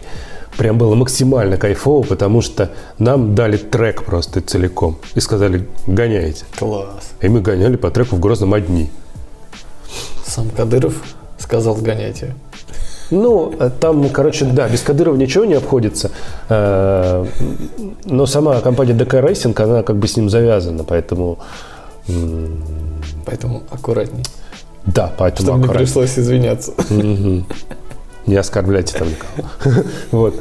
Прям было максимально кайфово, потому что нам дали трек просто целиком. И сказали, гоняйте. Класс. И мы гоняли по треку в Грозном одни. Сам Кадыров сказал гоняйте. Ну, э, там, короче, да, без Кадырова ничего не обходится. Э, Но сама компания ДК Racing, она как бы с ним завязана, поэтому Поэтому аккуратней. Да, поэтому Чтобы не аккуратнее. пришлось извиняться. Не оскорбляйте там никого. Вот.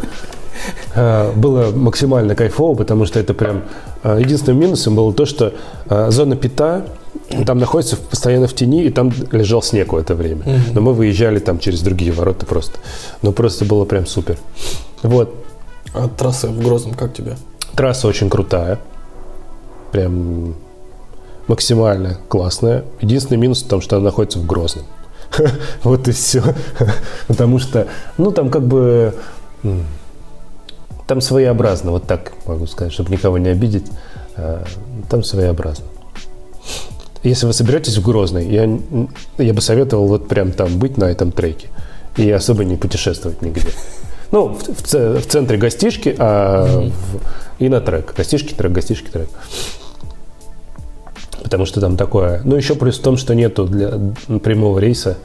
А, Было максимально кайфово, потому что это прям... Единственным минусом было то, что зона пита там находится постоянно в тени, и там лежал снег в это время. Но мы выезжали там через другие ворота просто. Ну, просто было прям супер. Вот. А трасса в Грозном как тебе? Трасса очень крутая. Прям максимально классная. Единственный минус в том, что она находится в Грозном. Вот и все. Потому что, ну, там как бы... Там своеобразно, вот так могу сказать, чтобы никого не обидеть. а, Там своеобразно. Если вы соберетесь в Грозный, я, я бы советовал вот прям там быть на этом треке и особо не путешествовать нигде. Ну, в, в в центре гостишки, а в- и на трек. Гостишки, трек, гостишки, трек. Потому что там такое. Ну, еще плюс в том, что нету для прямого рейса.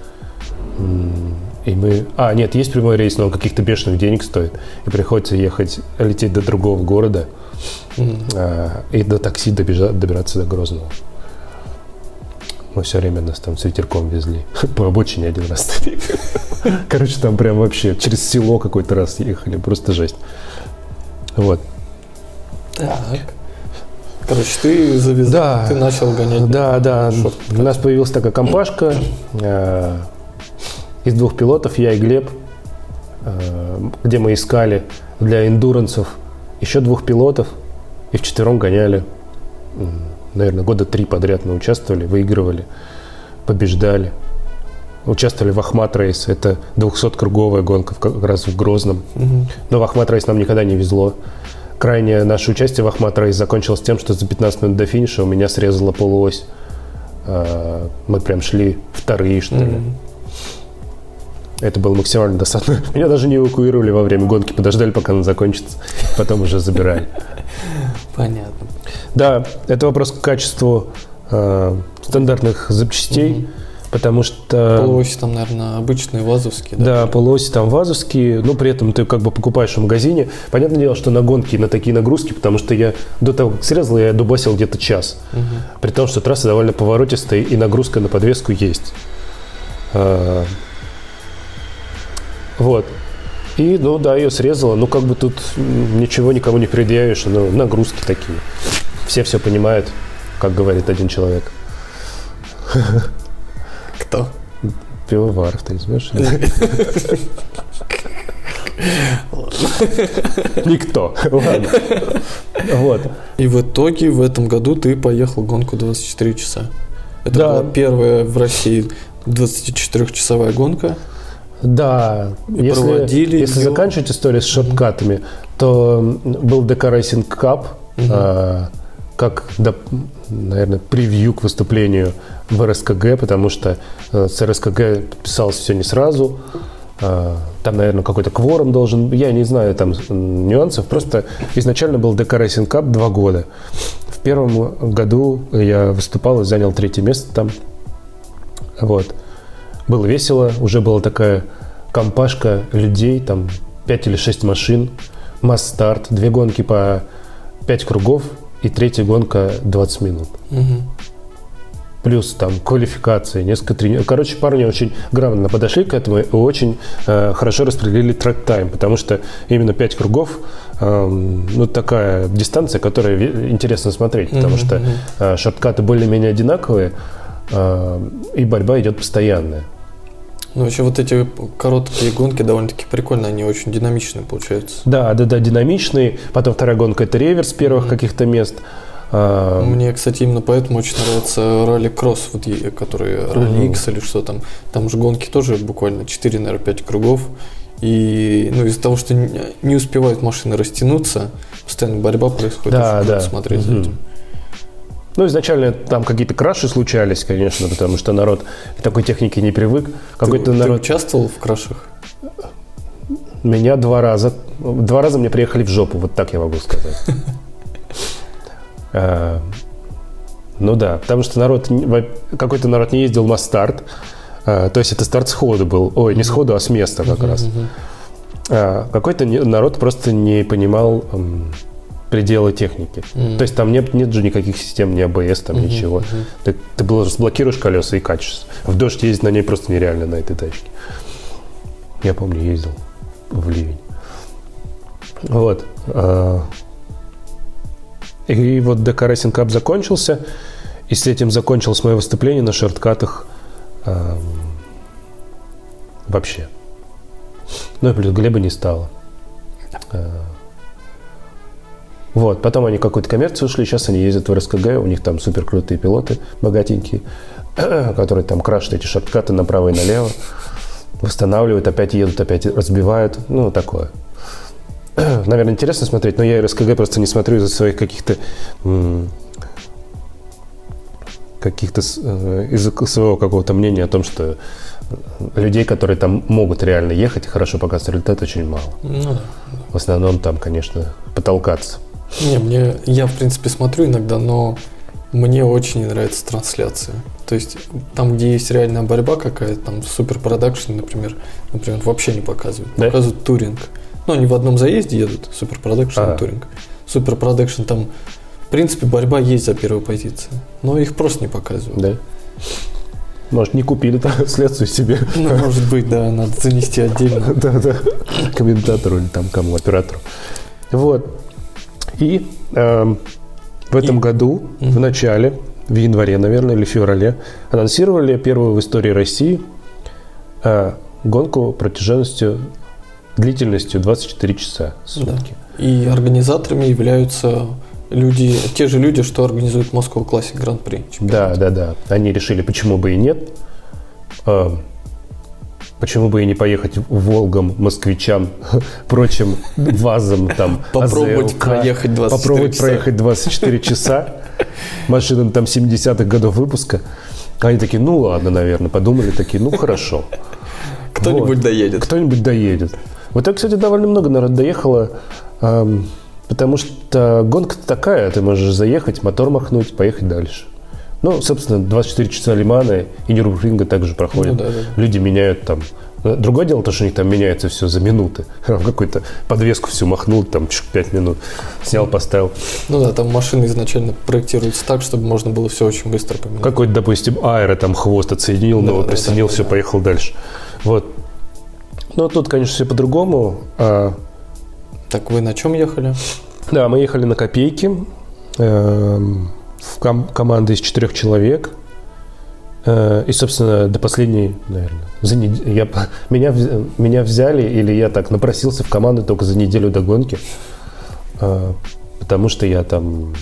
И мы... А, нет, есть прямой рейс, но он каких-то бешеных денег стоит. И приходится ехать, лететь до другого города а, и до такси добежа- добираться до Грозного. Мы все время нас там с ветерком везли. По обочине один раз. Короче, там прям вообще через село какой-то раз ехали. Просто жесть. Вот. Так. Короче, ты завязал, Да. ты начал гонять. Да, да. Шорт. У нас появилась такая компашка э, из двух пилотов, я и Глеб, э, где мы искали для эндурансов еще двух пилотов и вчетвером гоняли. Наверное, года три подряд мы участвовали, выигрывали, побеждали. Участвовали в Ахмат Рейс. Это 200-круговая гонка как раз в Грозном. Мгм. Но в Ахмат Рейс нам никогда не везло. Крайнее наше участие в Ахмат Рейс закончилось тем, что за 15 минут до финиша у меня срезала полуось. А, Мы прям шли вторые, что ли. Мгм. Это было максимально досадно. Меня даже не эвакуировали во время гонки, подождали, пока она закончится. Потом уже забирали. Понятно. Да, это вопрос к качеству э, стандартных запчастей, потому что... Полуоси там, наверное, обычные вазовские, да? Да, полуоси там вазовские, но при этом ты как бы покупаешь в магазине. Понятное дело, что на гонки на такие нагрузки, потому что я до того, как срезал, я дубасил где-то час. Мгм. При том, что трасса довольно поворотистая и нагрузка на подвеску есть. А, Вот. И, ну да, ее срезала. Ну, как бы тут ничего никому не предъявишь. Ну, нагрузки такие. Все все понимают, как говорит один человек. Кто? Пивоваров, ты знаешь? Никто. Ладно. Вот. И в итоге в этом году ты поехал гонку 24 часа. Это Да. была первая в России 24-часовая гонка. Да, И проводили если заканчивать историю с шорткатами, то был ДК Racing Cup, а, как, наверное, превью к выступлению в РСКГ, потому что э, с РСКГ подписалось все не сразу. А, Там, наверное, какой-то кворум должен Я не знаю там нюансов. Просто изначально был ДК Racing Cup два года. В первом году я выступал и занял третье место там. Вот. Было весело, уже была такая компашка людей, там 5 или 6 машин, масс-старт, две гонки по 5 кругов и третья гонка 20 минут. Мгм. Плюс там квалификации, несколько тренировок. Короче, парни очень грамотно подошли к этому и очень э, хорошо распределили трек-тайм, потому что именно 5 кругов, эм, ну, такая дистанция, которая интересно смотреть, потому Мгм, что э, шорткаты более-менее одинаковые, э, и борьба идет постоянная. Ну, вообще вот эти короткие гонки довольно-таки прикольные, они очень динамичные получаются. Да, да, да, динамичный. Потом вторая гонка это реверс первых каких-то мест. А, Мне, кстати, именно поэтому очень нравится ралли-кросс, вот, е- который ралли X или что там. Там же гонки тоже буквально 4, наверное, 5 кругов. И ну, из-за того, что не успевают машины растянуться, постоянно борьба происходит. Да, очень да. смотреть за Мгм. этим. Ну, изначально там какие-то краши случались, конечно, потому что народ к такой технике не привык. Какой-то ты, ты народ... участвовал в крашах? Меня два раза... Два раза мне приехали в жопу, вот так я могу сказать. А, Ну да, потому что народ... Какой-то народ не ездил на старт. А, То есть это старт сходу был. Ой, не сходу, а с места как раз. А, Какой-то народ просто не понимал пределы техники. Мгм. То есть там нет, нет же никаких систем, ни АБС, там Мгм, ничего. мгм. Ты, ты блокируешь колеса и качешься. В дождь ездить на ней просто нереально на этой тачке. Я помню, ездил в ливень. Вот. а, И вот ДК Racing Cup закончился, и с этим закончилось мое выступление на шорткатах ам, вообще. Ну и плюс Глеба не стало. А, Вот, потом они какую-то коммерцию ушли, сейчас они ездят в РСКГ, у них там супер крутые пилоты, богатенькие, которые там крашат эти шорткаты направо и налево, восстанавливают, опять едут, опять разбивают, ну, такое. Наверное, интересно смотреть, но я РСКГ просто не смотрю из-за своих каких-то каких-то э, из-за своего какого-то мнения о том, что людей, которые там могут реально ехать и хорошо показывать результат, очень мало. Ну да. В основном там, конечно, потолкаться. Не, мне, я в принципе смотрю иногда, но мне очень не нравится трансляция. То есть там, где есть реальная борьба какая-то, там супер продакшн, например, например, вообще не показывают. Да? Показывают touring. Ну, они в одном заезде едут, super production А. и touring. Super production там, в принципе, борьба есть за первую позицию, но их просто не показывают. Да? Может, не купили трансляцию себе. Ну, может быть, да, надо занести отдельно. Да, да. Комментатору или там кому, оператору. Вот. И эм, в этом И- году, в Мгм. начале, в январе, наверное, или феврале, анонсировали первую в истории России э, гонку протяженностью, длительностью 24 часа в сутки. И организаторами являются люди, те же люди, что организуют Classic Grand Prix. Да, да, да. Они решили, почему бы и нет. Эм, Почему бы и не поехать Волгам, москвичам, прочим вазам, там, Попробовать АЗЛК, проехать 24 попробовать часа. проехать 24 часа машинам там 70-х годов выпуска. Они такие, ну ладно, наверное, подумали такие, ну хорошо. Кто-нибудь Вот. доедет. Кто-нибудь доедет. Вот так, кстати, довольно много народ доехало, эм, потому что гонка такая, ты можешь заехать, мотор махнуть, поехать дальше. Ну, собственно, 24 часа Лимана и Нюрбургринга также проходят. Ну да, да. Люди меняют там. э, Другое дело, то, что у них там меняется все за минуты. Какую-то подвеску всю махнул, там, 5 минут, снял, поставил. Ну да, там машины изначально проектируются так, чтобы можно было все очень быстро поменять. Какой-то, допустим, аэро там хвост отсоединил, Да, новый да, присоединил, да, все, да. поехал дальше. Вот. Но тут, конечно, все по-другому. А, Так, вы на чем ехали? Да, мы ехали на копейки. эм, В ком- команды из четырех человек. Э, И, собственно, до последней, наверное, за нед- я, меня, меня взяли, или я так напросился в команду только за неделю до гонки. Э, Потому что я там...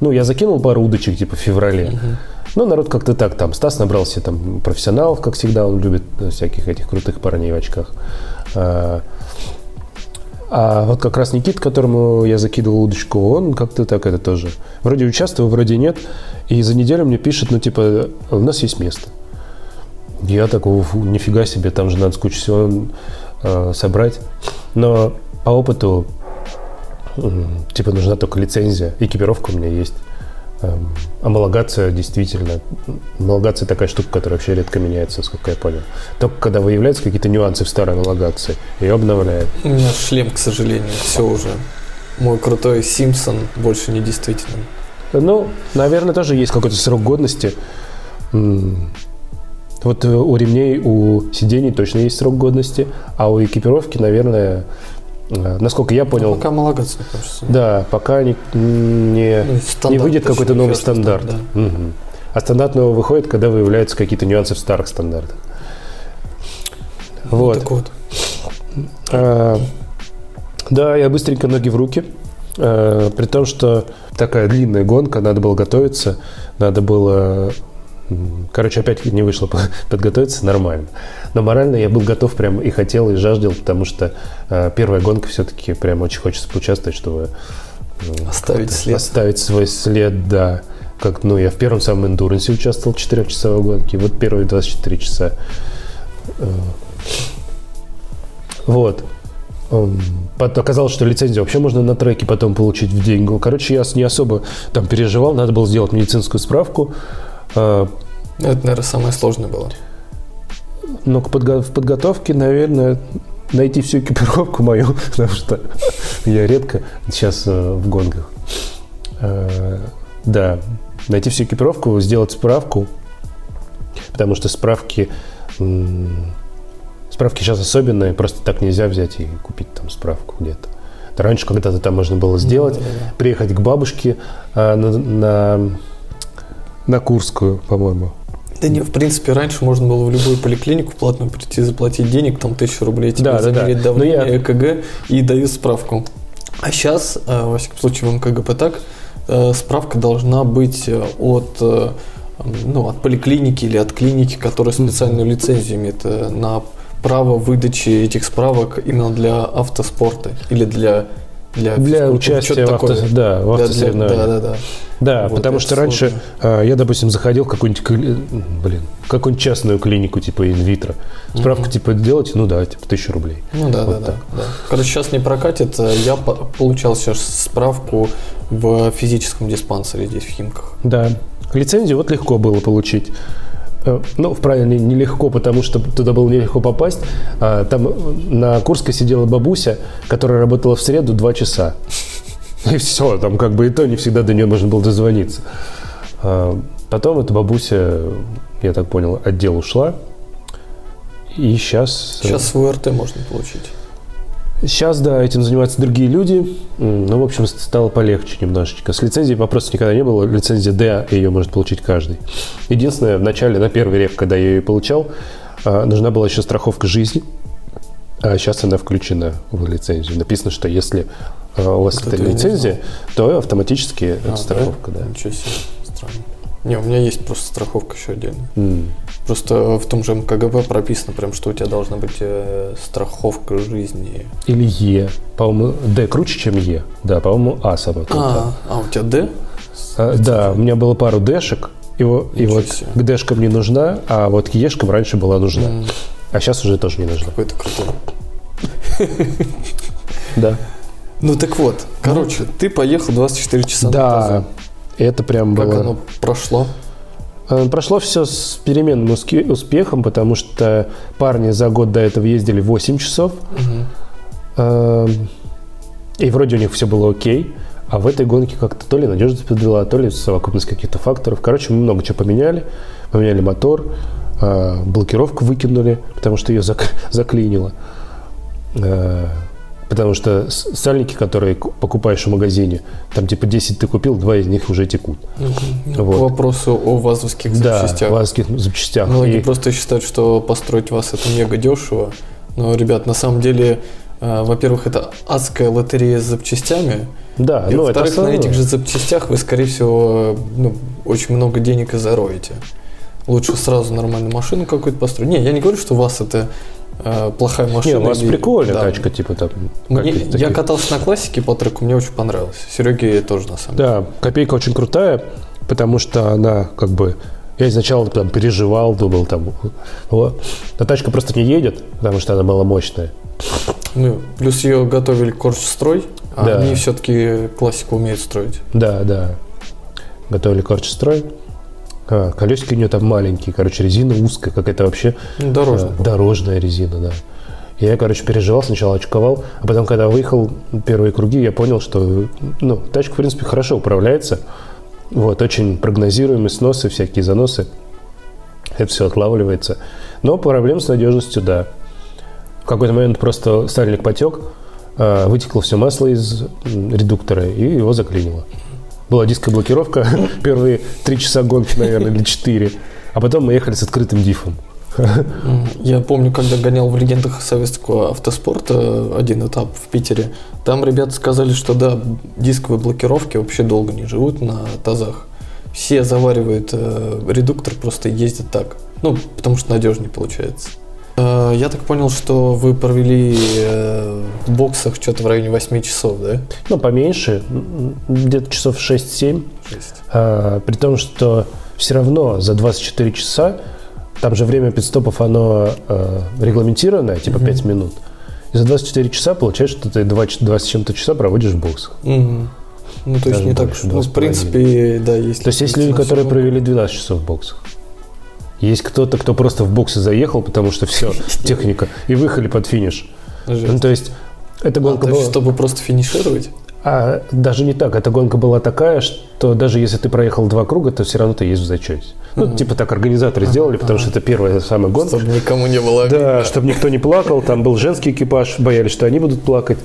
Ну, я закинул пару удочек, типа, в феврале. Мгм. Ну, народ как-то так там. Стас набрал себе там профессионалов, как всегда, он любит э, всяких этих крутых парней в очках. А, вот как раз Никит, которому я закидывал удочку, он как-то так это тоже. Вроде участвовал, вроде нет. И за неделю мне пишет, ну, типа, у нас есть место. Я такого, нифига себе, там же надо с кучей всего э, собрать. Но по опыту, м, типа, нужна только лицензия. Экипировка у меня есть. Эм, Амалогация действительно. Амалогация такая штука, которая вообще редко меняется, сколько я понял. Только когда выявляются какие-то нюансы в старой амалогации, ее обновляют. У меня шлем, к сожалению, все уже. Мой крутой Симпсон больше не действителен. Ну, наверное, тоже есть какой-то срок годности. Вот э, у ремней, у сидений точно есть срок годности, а у экипировки, наверное, насколько я понял, Пока Малагац, мне кажется. да, пока не, не, Ну, не стандарт, выйдет точнее, какой-то новый first стандарт. да. Мгм. А стандарт новый выходит, когда выявляются какие-то нюансы в старых стандартах. Вот. Так вот. А, Да, я быстренько ноги в руки. А, При том, что такая длинная гонка, надо было готовиться, надо было... Короче, опять не вышло по- подготовиться нормально. Но морально я был готов прям и хотел, и жаждал, потому что а, первая гонка все-таки прям очень хочется поучаствовать, чтобы м, Оставить след. оставить свой след, да. Как, ну, я в первом самом эндурансе участвовал в 4-часовой гонке. Вот первые 24 часа. Э, Вот. Оказалось, что лицензию вообще можно на треке потом получить в деньгу. Короче, я не особо там переживал. Надо было сделать медицинскую справку. Э, Это, наверное, самое сложное было. Но к подго- в подготовке, наверное, найти всю экипировку мою, потому что я редко сейчас э, в гонках. Э, да, найти всю экипировку, сделать справку, потому что справки справки сейчас особенные, просто так нельзя взять и купить там справку где-то. Раньше когда-то там можно было сделать, да, да, да. приехать к бабушке а, на, на, на Курскую, по-моему. Да не, в принципе, раньше можно было в любую поликлинику платно прийти, заплатить денег, там тысячу рублей, тебе да, замерить да, да. давление, я... ЭКГ и дают справку. А сейчас, э, во всяком случае, в МКГП так, э, справка должна быть э, от, ну, от поликлиники или от клиники, которая специальную лицензию имеет на право выдачи этих справок именно для автоспорта или для для, для участия в, авто, да, в автосоревнованиях. Да, да, да. Да, вот потому что сложно. раньше э, я, допустим, заходил в какую-нибудь, блин, какую-нибудь частную клинику типа инвитро. Справку угу. типа делать, ну да, типа тысячу рублей. Ну да, вот да, так. да, да. Короче, сейчас не прокатит. Я получал сейчас справку в физическом диспансере здесь в Химках. Да. Лицензию вот легко было получить. Э, ну, в правильно нелегко, потому что туда было нелегко попасть. А, там на Курской сидела бабуся, которая работала в среду два часа. И все, там как бы и то не всегда до нее можно было дозвониться. А, потом эта бабуся, я так понял, отдел ушла. И сейчас... Сейчас свой РТ можно получить. Сейчас, да, этим занимаются другие люди. Ну, в общем, стало полегче немножечко. С лицензией вопроса никогда не было. Лицензия D, ее может получить каждый. Единственное, в начале, на первый реп, когда я ее получал, а, нужна была еще страховка жизни. А сейчас она включена в лицензию. Написано, что если а, у вас вот эта лицензия, то автоматически а, страховка, да? да. Ничего себе, странно. Не, у меня есть просто страховка еще отдельно. Mm. Просто в том же МКГБ прописано прям, что у тебя должна быть э, страховка жизни. Или Е. По-моему, Д круче, чем Е. Да, по-моему, А самое А, а у тебя Д? А, да, у меня было пару Дэшек. И, и вот себе. к Дэшкам не нужна, а вот к Ешкам раньше была нужна. Mm. А сейчас уже тоже не нужна. Какой-то крутой. Да. Ну так вот, короче, ты поехал 24 часа Да, это прям было... Как оно прошло? Э, прошло все с переменным успехом, потому что парни за год до этого ездили 8 часов. Угу. И вроде у них все было окей. А в этой гонке как-то то ли надежность подвела, то ли совокупность каких-то факторов. Короче, мы много чего поменяли. Поменяли мотор, э, блокировку выкинули, потому что ее зак- заклинило. Потому что сальники, которые покупаешь в магазине, там типа 10 ты купил, два из них уже текут. Угу. Вот. К вопросу о вазовских запчастях. Да, вазовских запчастях. Многие и... просто считают, что построить вас это мега дешево. Но, ребят, на самом деле, э, во-первых, это адская лотерея с запчастями. Да, и ну, во-вторых, на этих же запчастях вы, скорее всего, ну, очень много денег и зароете. Лучше сразу нормальную машину какую-то построить. Не, я не говорю, что у вас это плохая машина. Не, у вас или... прикольная да. тачка, типа там. Мне, я катался на классике по треку, мне очень понравилось. Сереге тоже на самом деле. Да, копейка очень крутая, потому что она как бы я изначально там переживал, думал там, вот. но тачка просто не едет, потому что она была мощная. Ну, плюс ее готовили корчстрой, а да. они все-таки классику умеют строить. Да, да. Готовили корчстрой. А, колесики у нее там маленькие, короче, резина узкая, какая-то вообще дорожная, а, дорожная резина, да. Я, короче, переживал, сначала очковал, а потом, когда выехал первые круги, я понял, что, ну, тачка, в принципе, хорошо управляется. Вот, очень прогнозируемые сносы, всякие заносы. Это все отлавливается. Но проблем с надежностью, да. В какой-то момент просто сальник потек, а, вытекло все масло из редуктора, и его заклинило. Была дискоблокировка первые три часа гонки, наверное, или четыре. А потом мы ехали с открытым дифом. Я помню, когда гонял в легендах советского автоспорта один этап в Питере, там ребята сказали, что да, дисковые блокировки вообще долго не живут на тазах. Все заваривают э, редуктор, просто ездят так. Ну, потому что надежнее получается. Э, я так понял, что вы провели э, в боксах что-то в районе 8 часов, да? Ну, поменьше, где-то часов 6-7. 6. А, при том, что все равно за 24 часа, там же время пидстопов, оно а, регламентированное, типа угу. 5 минут. И за 24 часа получается, что ты 20, 20 чем-то часа проводишь в боксах. Угу. Ну, то есть не так, ну, в принципе, да, есть. То есть есть люди, которые провели 12 часов в боксах. Есть кто-то, кто просто в боксы заехал, потому что все, техника, и выехали под финиш. Жесть. Ну, то есть, эта А, гонка то была... чтобы просто финишировать? А даже не так. Эта гонка была такая, что даже если ты проехал два круга, то все равно ты есть в зачете. Ну, типа так организаторы сделали, потому что это первая самая гонка. Чтобы никому не было Да, чтобы никто не плакал. Там был женский экипаж, боялись, что они будут плакать.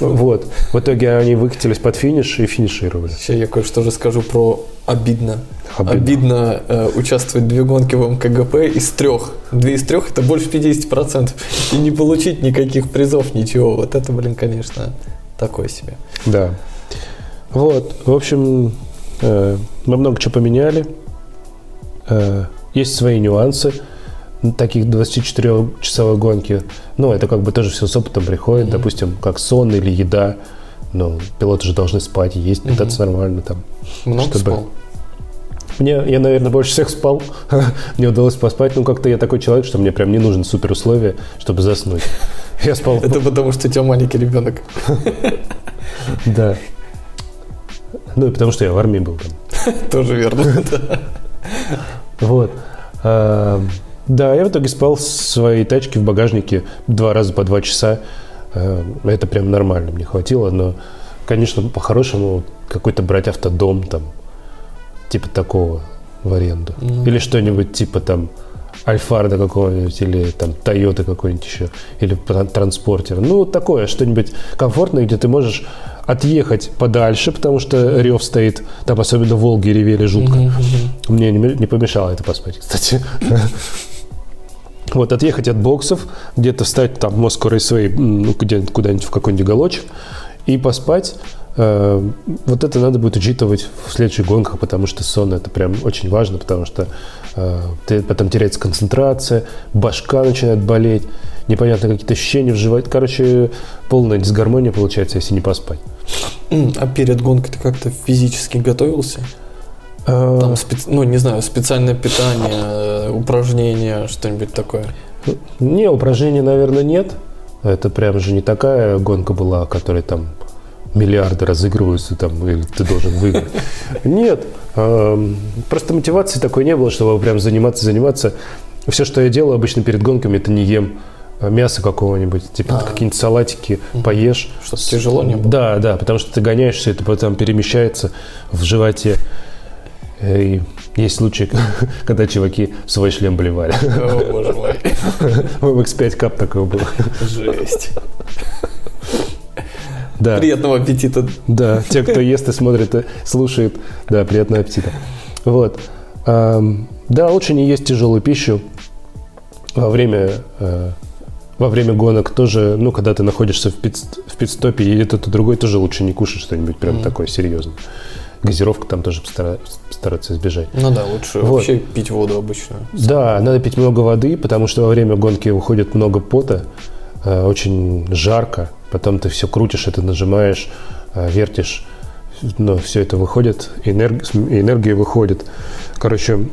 Вот. В итоге они выкатились под финиш и финишировали. Сейчас я кое-что расскажу про обидно. Обидно. Обидно, э, участвовать в две гонки в МКГП из трех. Две из трех это больше 50%. И не получить никаких призов, ничего. Вот это, блин, конечно, такое себе. Да. Вот. В общем, э, мы много чего поменяли. Э, есть свои нюансы таких 24-часовой гонки. Ну, это как бы тоже все с опытом приходит. Допустим, как сон или еда. Ну, пилоты же должны спать, есть, питаться нормально там. Много Чтобы- спал? Мне, я, наверное, больше всех спал. мне удалось поспать. Ну, как-то я такой человек, что мне прям не нужен супер условия, чтобы заснуть. Я спал, Это потому, что у тебя маленький ребенок. да. Ну, и потому что я в армии был там. Тоже верно. Вот. Да, я в итоге спал в своей тачке в багажнике два раза по два часа. А, Это прям нормально, мне хватило. Но, конечно, по-хорошему какой-то брать автодом там, типа такого в аренду. Ну. Или что-нибудь типа там Альфарда какого-нибудь, или там Тойоты какой-нибудь еще, или тра- транспортер. Ну, такое, что-нибудь комфортное, где ты можешь отъехать подальше, потому что рев стоит, там особенно Волги ревели жутко. Мгм, мгм. Мне не, не помешало это поспать, кстати. Вот, отъехать от боксов, где-то встать там в Moscow Raceway, ну, где- куда-нибудь в какой-нибудь уголочек и поспать. Э, Вот это надо будет учитывать в следующих гонках, потому что сон это прям очень важно, потому что э, ты- потом теряется концентрация, башка начинает болеть, непонятно какие-то ощущения в. Короче, полная дисгармония получается, если не поспать. А перед гонкой ты как-то физически готовился? Э, Там, спец- ну, не знаю, специальное питание, э, упражнения, что-нибудь такое. Не, упражнений, наверное, нет. Это прям же не такая гонка была, о которой там миллиарды разыгрываются, там, или ты должен выиграть. Нет. эм, Просто мотивации такой не было, чтобы прям заниматься, заниматься. Все, что я делаю обычно перед гонками, это не ем мясо какого-нибудь, типа А. какие-нибудь салатики поешь. Чтобы тяжело не было. Да, да, потому что ты гоняешься, это потом перемещается в животе. Э, И есть случаи, когда чуваки свой шлем блевали. О, боже мой. В X5 кап такое было. Жесть. Да. Приятного аппетита. Да, те, кто ест и смотрит, и слушает, да, приятного аппетита. Вот. Да, лучше не есть тяжелую пищу во время, э, во время гонок тоже, ну, когда ты находишься в, пит, в пит-стопе, едет кто-то другой, тоже лучше не кушать что-нибудь прям такое серьезное. Газировка там тоже стараться избежать. Ну да, лучше Вот. вообще пить воду обычную. Да, надо пить много воды, потому что во время гонки уходит много пота, э, очень жарко, потом ты все крутишь, это нажимаешь, э, вертишь, но все это выходит, энерг- энергия выходит. Короче,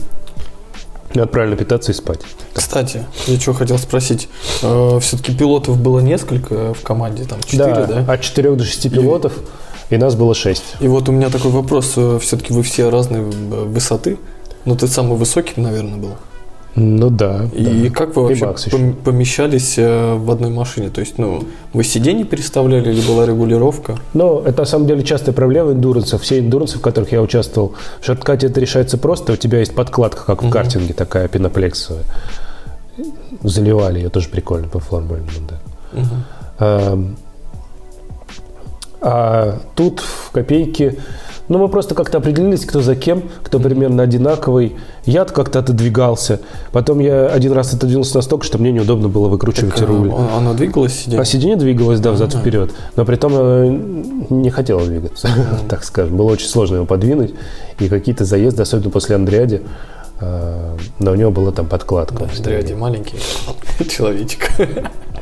надо правильно питаться и спать. Кстати, я что хотел спросить. Все-таки пилотов было несколько в команде, там четыре, да? От 4 до 6 пилотов, и нас было 6. И вот у меня такой вопрос. Все-таки вы все разной э, высоты. Ну, ты самый высокий, наверное, был. Ну да. И да. как вы И вообще пом- помещались э, в одной машине? То есть, ну, вы сиденье переставляли или была регулировка? Но это на самом деле частая проблема эндурансов. Все эндурансы, в которых я участвовал, в шорткате это решается просто. У тебя есть подкладка, как в картинге, такая пеноплексовая. Заливали ее, тоже прикольно по формульному, да. А тут в копейке, ну мы просто как-то определились, кто за кем, кто примерно одинаковый. Я как-то отодвигался. Потом я один раз отодвинулся настолько, что мне неудобно было выкручивать Так, а, руль. он- Оно двигалось сиденье? А сиденье двигалось, да, взад Ага. вперед. Но при том э, не хотело двигаться, так скажем. Было очень сложно его подвинуть. И какие-то заезды, особенно после Андриади, э, но у него была там подкладка. Да, Андреади маленький человечек.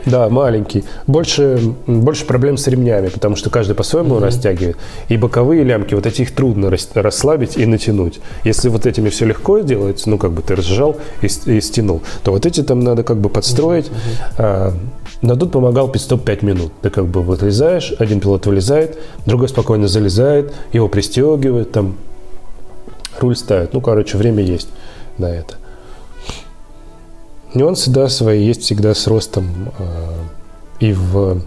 Да, маленький. Больше, больше проблем с ремнями, потому что каждый по-своему растягивает. И боковые лямки, вот эти их трудно рас- расслабить и натянуть. Если вот этими все легко делается, ну, как бы ты разжал и, и стянул, то вот эти там надо как бы подстроить. А, но тут помогал пидстоп 5 минут. Ты как бы вылезаешь, один пилот вылезает, другой спокойно залезает, его пристегивает, там руль ставит. Ну, короче, время есть на это. Нюансы, да, свои есть всегда с ростом э, и в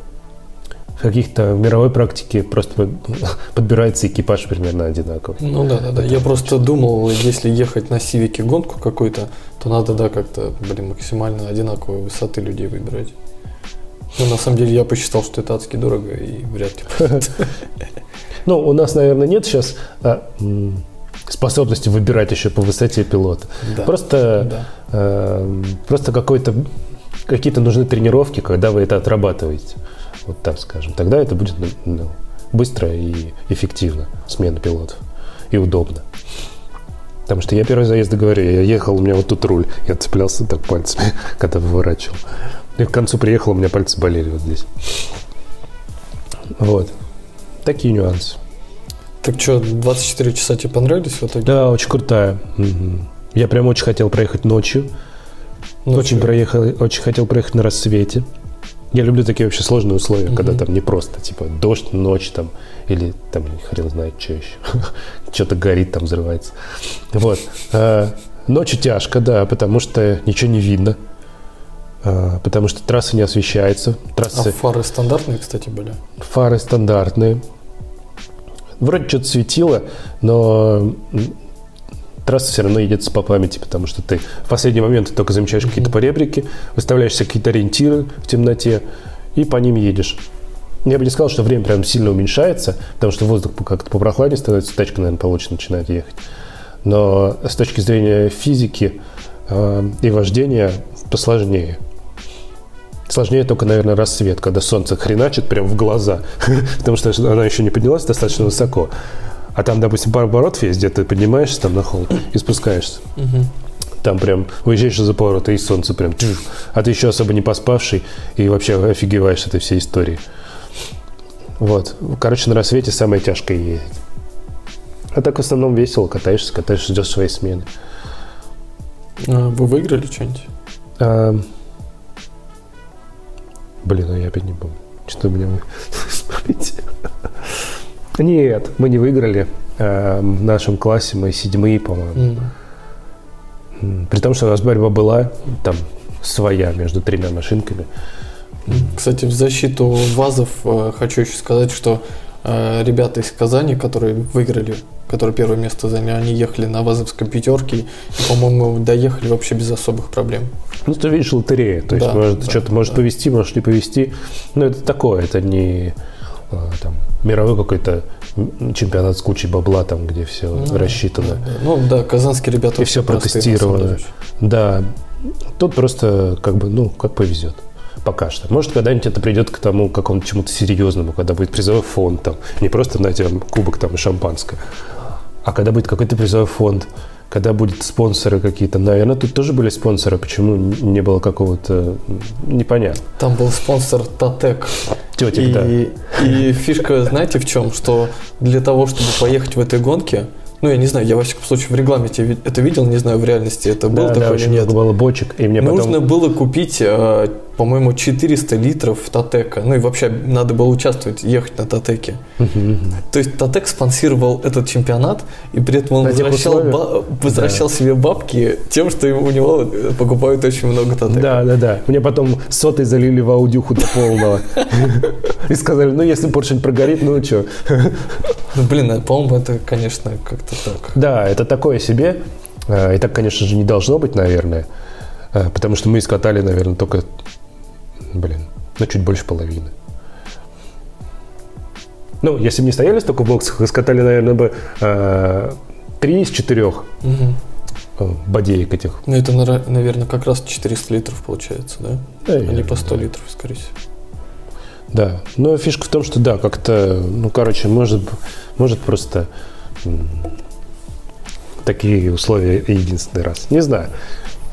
каких-то мировой практике просто подбирается экипаж примерно одинаковый. Ну да, да, да. Я просто думал, если ехать на Сивике гонку какую-то, то надо, да, как-то, блин, максимально одинаковой высоты людей выбирать. Ну, на самом деле, я посчитал, что это адски дорого и вряд ли. Ну, у нас, наверное, нет сейчас а, способности выбирать еще по высоте пилота. Да. Просто, да. Э, просто какой-то какие-то нужны тренировки, когда вы это отрабатываете. Вот так скажем. Тогда это будет ну, ну быстро и эффективно, смена пилотов. И удобно. Потому что я первый заезд говорю, я ехал, у меня вот тут руль. Я цеплялся так пальцами, когда выворачивал. И к концу приехал, у меня пальцы болели вот здесь. Вот. Такие нюансы. Так что, 24 часа тебе понравились в итоге? Да, очень крутая. Угу. Я прям очень хотел проехать ночью. ночью. Очень, проехал, очень хотел проехать на рассвете. Я люблю такие вообще сложные условия, угу. когда там не просто, типа, дождь, ночь там, или там, хрен знает, что еще. Что-то горит, там взрывается. Вот. А, ночью тяжко, да, потому что ничего не видно. А, потому что трасса не освещается. Трассы... А фары стандартные, кстати, были? Фары стандартные. Вроде что-то светило, но трасса все равно едет по памяти, потому что ты в последний момент только замечаешь какие-то поребрики, выставляешь какие-то ориентиры в темноте и по ним едешь. Я бы не сказал, что время прям сильно уменьшается, потому что воздух как-то попрохладнее становится, тачка, наверное, получше начинает ехать. Но с точки зрения физики э, и вождения посложнее. Сложнее только, наверное, рассвет, когда солнце хреначит прям в глаза, потому что она еще не поднялась достаточно высоко. А там, допустим, пару оборотов есть, где ты поднимаешься там на холм и спускаешься. Там прям выезжаешь за поворот, и солнце прям... А ты еще особо не поспавший и вообще офигеваешь этой всей истории. Вот. Короче, на рассвете самое тяжкое ездить. А так в основном весело, катаешься, катаешься, ждешь своей смены. А вы выиграли что-нибудь? А, Блин, ну я опять не помню. Что у меня Нет, мы не выиграли. Э, в нашем классе мы седьмые, по-моему. Mm. При том, что у нас борьба была там своя между тремя машинками. Кстати, в защиту ВАЗов э, хочу еще сказать, что ребята из Казани, которые выиграли, которые первое место заняли, они ехали на ВАЗовской пятерке и, по-моему, доехали вообще без особых проблем. Ну, ты видишь, лотерея. То есть, да, может, да, что-то да. может повести, может не повести. Но это такое, это не а, там, мировой какой-то чемпионат с кучей бабла, там, где все ну, рассчитано. Ну да, казанские ребята И все протестировано. Да. Тут просто как бы, ну, как повезет. Пока что. Может, когда-нибудь это придет к тому какому-то чему-то серьезному, когда будет призовой фонд, там, не просто, знаете, кубок там и шампанское, а когда будет какой-то призовой фонд, когда будут спонсоры какие-то. Наверное, тут тоже были спонсоры. Почему не было какого-то... Непонятно. Там был спонсор Татек. Тетик, и, да. И фишка, знаете, в чем? Что для того, чтобы поехать в этой гонке, ну, я не знаю, я, во всяком случае, в регламенте это видел, не знаю, в реальности это было да, такое да, или нет. было бочек, и мне Нужно потом... было купить, э, по-моему, 400 литров Татека. Ну, и вообще надо было участвовать, ехать на Татеке. То есть Татек спонсировал этот чемпионат, и при этом он возвращал, ба- возвращал да. себе бабки тем, что у него покупают очень много Татека. Да, да, да. Мне потом сотой залили в аудюху до полного. И сказали, ну, если поршень прогорит, ну, что? Ну, блин, а, по-моему, это, конечно, как-то так. Да, это такое себе. А, и так, конечно же, не должно быть, наверное. А, потому что мы искатали, наверное, только, блин, ну, чуть больше половины. Ну, если бы не стояли столько в боксах, искатали, наверное, бы три из четырех угу. бодеек этих. Ну, это, наверное, как раз 400 литров получается, да? да а не по 100 да. литров, скорее всего. Да, но фишка в том, что да, как-то, ну, короче, может, может просто такие условия единственный раз. Не знаю.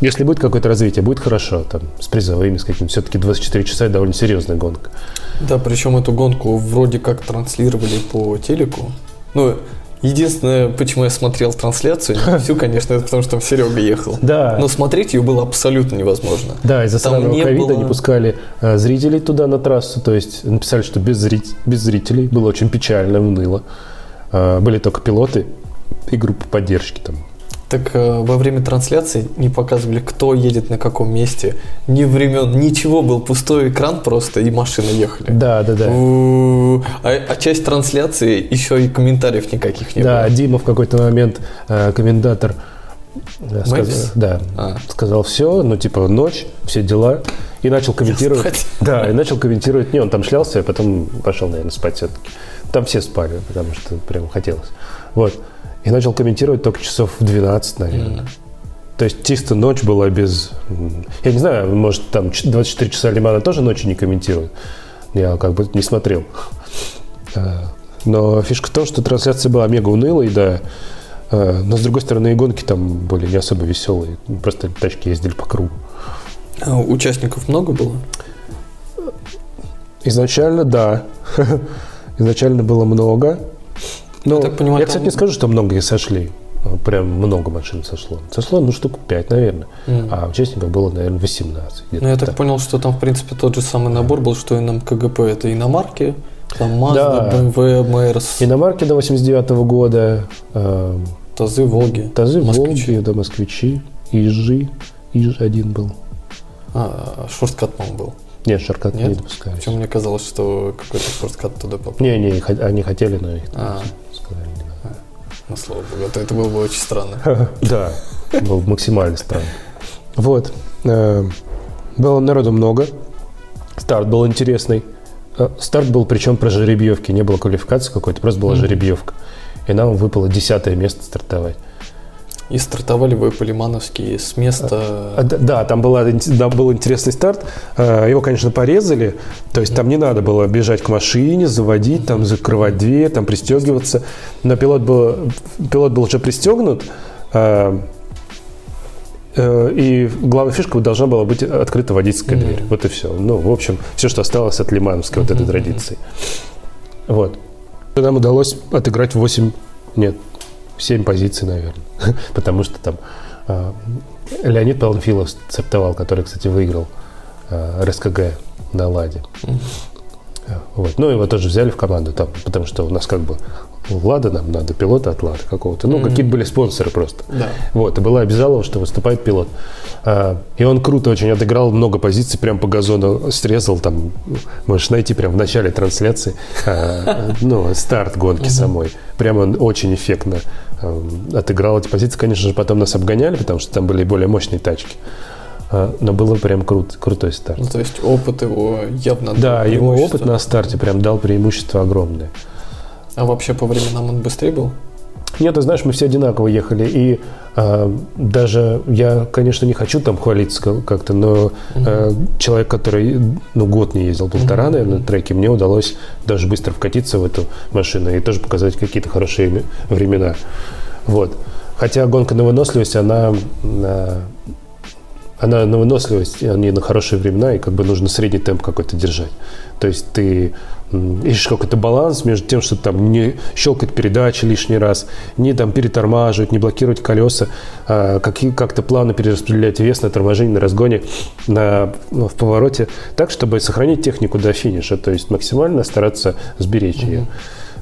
Если будет какое-то развитие, будет хорошо, там, с призовыми, с каким-то. Все-таки 24 часа – это довольно серьезная гонка. Да, причем эту гонку вроде как транслировали по телеку. Ну, Единственное, почему я смотрел трансляцию, не всю, конечно, это потому, что там Серега ехал. Да. Но смотреть ее было абсолютно невозможно. Да, из-за самого ковида было... не пускали э, зрителей туда на трассу, то есть написали, что без, зрит... без зрителей было очень печально, уныло. Э, были только пилоты и группа поддержки там. Так э, во время трансляции не показывали, кто едет на каком месте. Ни времен, ничего, был пустой экран просто, и машины ехали. Да, да, да. А, а часть трансляции еще и комментариев никаких не Да, было. Дима в какой-то момент, э, комментатор, э, сказ- да, А. сказал все, ну типа ночь, все дела, и начал комментировать. Да, и начал комментировать. Не, он там шлялся, а потом пошел, наверное, спать все-таки. Там все спали, потому что прям хотелось. Вот. И начал комментировать только часов в 12, наверное. То есть чисто ночь была без... Я не знаю, может, там ч- 24 часа Лимана тоже ночью не комментируют. Я как бы не смотрел. А, Но фишка в том, что трансляция была мега унылой, да. А, Но, с другой стороны, и гонки там были не особо веселые. Просто тачки ездили по кругу. А участников много было? Изначально, да. Изначально было много. Но Я так понимаю, я, там- кстати, не скажу, что многие сошли. А, Прям много машин сошло. Сошло, ну, штук 5, наверное. Мгм. А участников было, наверное, 18. где-то Ну, я так так. понял, что там, в принципе, тот же самый набор был, что и на КГП. Это иномарки, там Mazda, Да. BMW, Mercedes, Иномарки до 89 года, э, ТАЗы, Волги. Тазы, Москвичи. Волги, да, москвичи, Ижи. Иж один был. А, шорткат, по-моему, был. Нет, Нет? не допускались. Причем мне казалось, что какой-то шорткат туда попал. Не, не, они хотели, но их А. Ну, слава богу, это, это было бы очень странно. Да, был максимально странно. Вот. э, Было народу много. Старт был интересный. Э, Старт был причем про жеребьевки. Не было квалификации какой-то, просто была жеребьевка. И нам выпало десятое место стартовать. И стартовали вы по-лимановски с места... А, д- Да, там, была, да, был интересный старт. Э, Его, конечно, порезали. То есть там не надо было бежать к машине, заводить, там закрывать дверь, там пристегиваться. Но пилот был, пилот был уже пристегнут. э, э, И главная фишка должна была быть открыта водительская Мгм. дверь. Вот и все. Ну, в общем, все, что осталось от лимановской вот этой традиции. Вот. Нам удалось отыграть 8, нет, 7 позиций, наверное. Потому что там а, Леонид Панфилов стартовал, который, кстати, выиграл а, РСКГ на Ладе. Мгм. Вот. Ну, его тоже взяли в команду, там, потому что у нас как бы Лада нам надо, пилота от Лады какого-то. Ну, Мгм. какие-то были спонсоры просто. Да. Вот, и была обязалова, что выступает пилот. А, и он круто очень отыграл много позиций, прям по газону срезал, там, можешь найти прям в начале трансляции, а, ну, старт гонки самой. Прям он очень эффектно а, отыграл эти позиции. Конечно же, потом нас обгоняли, потому что там были более мощные тачки. А, но было прям крут, крутой старт. Ну, то есть опыт его явно... Да, его опыт на старте прям дал преимущество огромное. А вообще по временам он быстрее был? Нет, ты знаешь, мы все одинаково ехали. И а, даже я, конечно, не хочу там хвалиться ка- как-то, но а, человек, который ну, год не ездил, полтора, Мгм. наверное, на треке, мне удалось даже быстро вкатиться в эту машину и тоже показать какие-то хорошие ме- времена. Вот. Хотя гонка на выносливость, она, а, она на выносливость, а не на хорошие времена, и как бы нужно средний темп какой-то держать. То есть ты ищешь какой-то баланс между тем, что там не щелкать передачи лишний раз, не там перетормаживать, не блокировать колеса, а как-то плавно перераспределять вес на торможении, на разгоне, на, ну, в повороте, так, чтобы сохранить технику до финиша, то есть максимально стараться сберечь ее.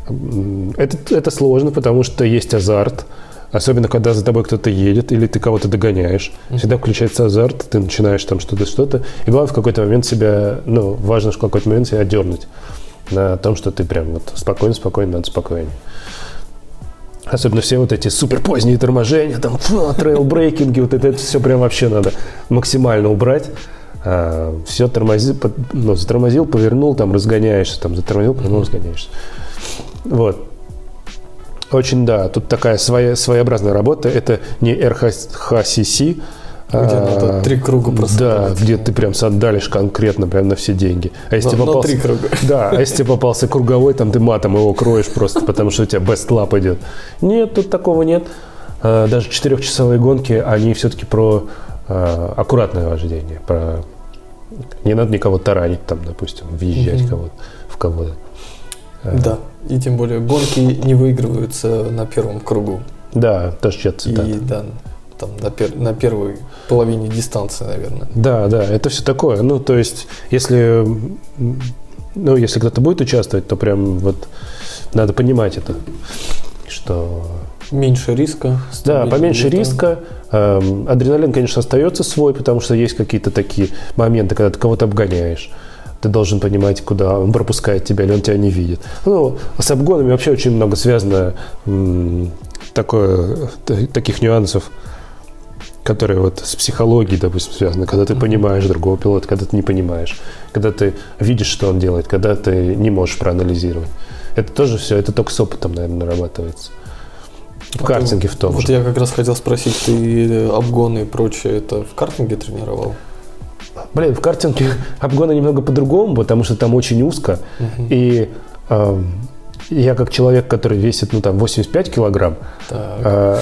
М, Это, это сложно, потому что есть азарт, особенно когда за тобой кто-то едет или ты кого-то догоняешь. Всегда включается азарт, ты начинаешь там что-то, что-то. И главное в какой-то момент себя, ну, важно в какой-то момент себя отдернуть на том, что ты прям вот спокойно, спокойно, надо спокойнее. Особенно все вот эти супер поздние торможения, там, фу, trail braking 'и, вот это, все прям вообще надо максимально убрать. все тормози, ну, затормозил, повернул, там разгоняешься, там затормозил, повернул, разгоняешься. Вот. Очень, да, тут такая своя, своеобразная работа. Это не РХСС, Где надо три круга просто Да, где ты прям сандалишь конкретно, прям на все деньги. А если Но- тебе но попался, три круга. Да, а если тебе попался круговой, там ты матом его кроешь просто, потому что у тебя best lap идет. Нет, тут такого нет. А, Даже четырехчасовые гонки, они все-таки про а, аккуратное вождение, про не надо никого таранить, там, допустим, въезжать кого-то, в кого-то. А, Да. И тем более гонки не выигрываются на первом кругу. Да, тоже чья-то цитата. И да, там на, пер- на первой половине дистанции, наверное. Да, да, это все такое. Ну, то есть, если, ну, если кто-то будет участвовать, то прям вот надо понимать это, что Меньше риска. Да, поменьше риска. Эм, адреналин, конечно, остается свой, потому что есть какие-то такие моменты, когда ты кого-то обгоняешь. Ты должен понимать, куда он пропускает тебя, или он тебя не видит. Ну, с обгонами вообще очень много связано такое, таких нюансов, которые вот с психологией, допустим, связаны. Когда ты понимаешь другого пилота, когда ты не понимаешь. Когда ты видишь, что он делает, когда ты не можешь проанализировать. Это тоже все, это только с опытом, наверное, нарабатывается. В а картинге ты, в том вот же. Вот я как раз хотел спросить, ты обгоны и прочее это в картинге тренировал? Блин, в картинге обгоны немного по-другому, потому что там очень узко. Угу. И э, я как человек, который весит, ну, там, 85 килограмм, э,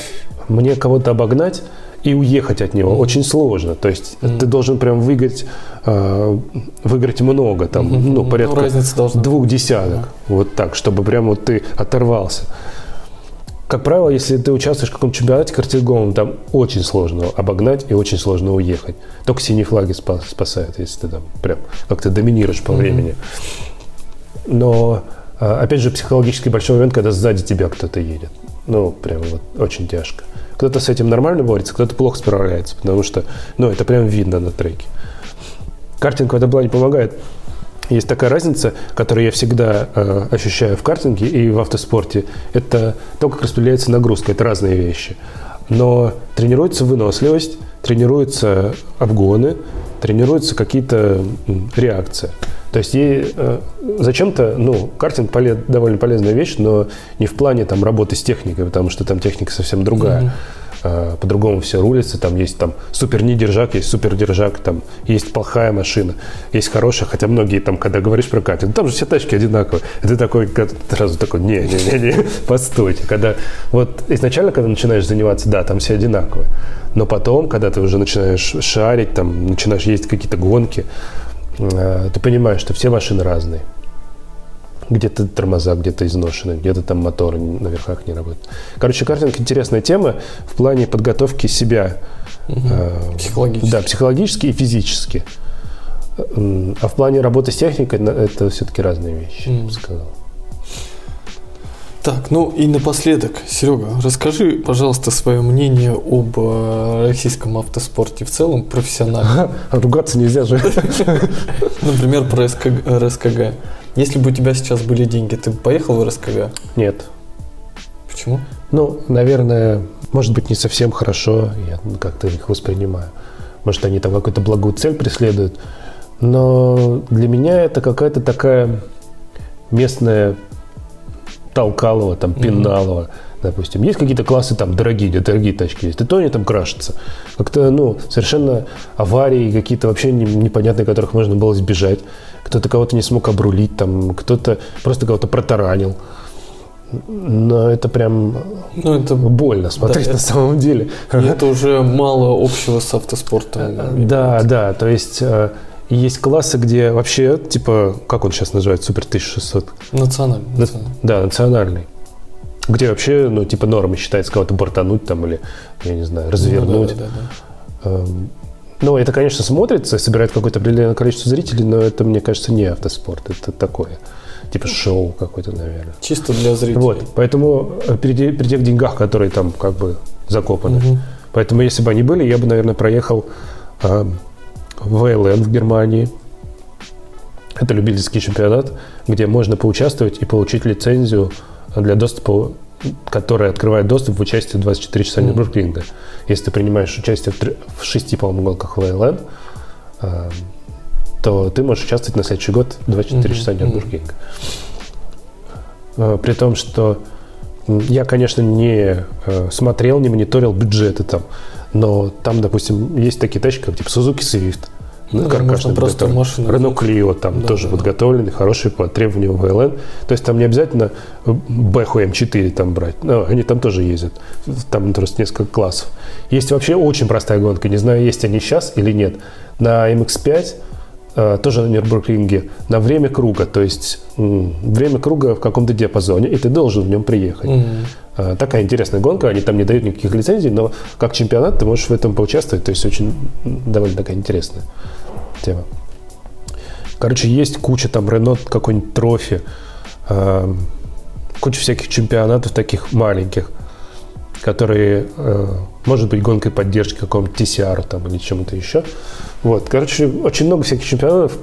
мне кого-то обогнать и уехать от него mm очень сложно. То есть mm ты должен прям выиграть, э, выиграть много, там, mm-hmm. ну, порядка ну, двух десяток. Mm-hmm. Вот так, чтобы прям вот ты оторвался. Как правило, если ты участвуешь в каком-то чемпионате картинговом, там очень сложно обогнать и очень сложно уехать. Только синие флаги спасают, если ты там прям как-то доминируешь по mm-hmm. времени. Но, а, опять же, психологически большой момент, когда сзади тебя кто-то едет. Ну, прям вот очень тяжко. Кто-то с этим нормально борется, кто-то плохо справляется, потому что, ну, это прям видно на треке. Картинг в этом плане помогает есть такая разница, которую я всегда э, ощущаю в картинге и в автоспорте. Это то, как распределяется нагрузка. Это разные вещи. Но тренируется выносливость, тренируются обгоны, тренируются какие-то реакции. То есть ей э, зачем-то, ну, картинг полез, довольно полезная вещь, но не в плане там работы с техникой, потому что там техника совсем другая. Mm-hmm. Э, по-другому все рулится, там есть там супер недержак, есть супер держак, там есть плохая машина, есть хорошая, хотя многие там, когда говоришь про картинг, там же все тачки одинаковые, и ты такой сразу такой, не-не-не, постойте, когда вот изначально, когда начинаешь заниматься, да, там все одинаковые, но потом, когда ты уже начинаешь шарить, там начинаешь ездить какие-то гонки, э, ты понимаешь, что все машины разные где-то тормоза где-то изношены, где-то там моторы на верхах не работают. Короче, картинг интересная тема в плане подготовки себя. Угу. Э, психологически. Да, психологически и физически. А в плане работы с техникой это все-таки разные вещи, mm. сказал. Так, ну и напоследок, Серега, расскажи, пожалуйста, свое мнение об э, российском автоспорте в целом, профессионально. Ругаться нельзя же. Например, про РСКГ. Если бы у тебя сейчас были деньги, ты бы поехал в РСКГ? Нет. Почему? Ну, наверное, может быть, не совсем хорошо, я как-то их воспринимаю. Может, они там какую-то благую цель преследуют. Но для меня это какая-то такая местная Толкалова, там, Пеналова. Mm-hmm допустим. Есть какие-то классы там дорогие, где дорогие тачки есть, и то они там крашатся. Как-то, ну, совершенно аварии какие-то вообще непонятные, которых можно было избежать. Кто-то кого-то не смог обрулить, там, кто-то просто кого-то протаранил. Но это прям ну, это больно смотреть да, на это, самом деле. Это уже мало общего с автоспортом. Да, да, то есть есть классы, где вообще, типа, как он сейчас называется, Супер 1600? Национальный. Да, национальный где вообще, ну, типа, нормы считается кого-то бортануть там или, я не знаю, развернуть. Ну, да, да, да. Эм, ну, это, конечно, смотрится, собирает какое-то определенное количество зрителей, но это, мне кажется, не автоспорт, это такое. Типа шоу какое-то, наверное. Чисто для зрителей. Вот, поэтому э, при, при тех деньгах, которые там как бы закопаны. Угу. Поэтому, если бы они были, я бы, наверное, проехал э, ВЛН в Германии. Это любительский чемпионат, где можно поучаствовать и получить лицензию для доступа которая открывает доступ в участие 24 часа mm. Нюрнбургринга. Если ты принимаешь участие в шести, по-моему, гонках ВЛН, э, то ты можешь участвовать на следующий год 24 mm-hmm. часа Нюрнбургринга. Э, при том, что я, конечно, не э, смотрел, не мониторил бюджеты там, но там, допустим, есть такие тачки, как типа Suzuki Swift, ну, каркашный просто машина. Рено Клио там да, тоже да, подготовленный, хороший по требованиям ВЛН. То есть там не обязательно Бэху М4 там брать. Ну, они там тоже ездят. Там просто несколько классов. Есть вообще очень простая гонка. Не знаю, есть они сейчас или нет. На MX-5 э, тоже на Нюрнбургринге, на время круга, то есть время круга в каком-то диапазоне, и ты должен в нем приехать. Mm-hmm. Такая интересная гонка, они там не дают никаких лицензий, но как чемпионат ты можешь в этом поучаствовать, то есть очень довольно такая интересная тема. Короче, есть куча там Рено, какой-нибудь трофи, э, куча всяких чемпионатов таких маленьких. которые, э, может быть, гонкой поддержки какому-то TCR там, или чему-то еще. Вот, короче, очень много всяких чемпионатов.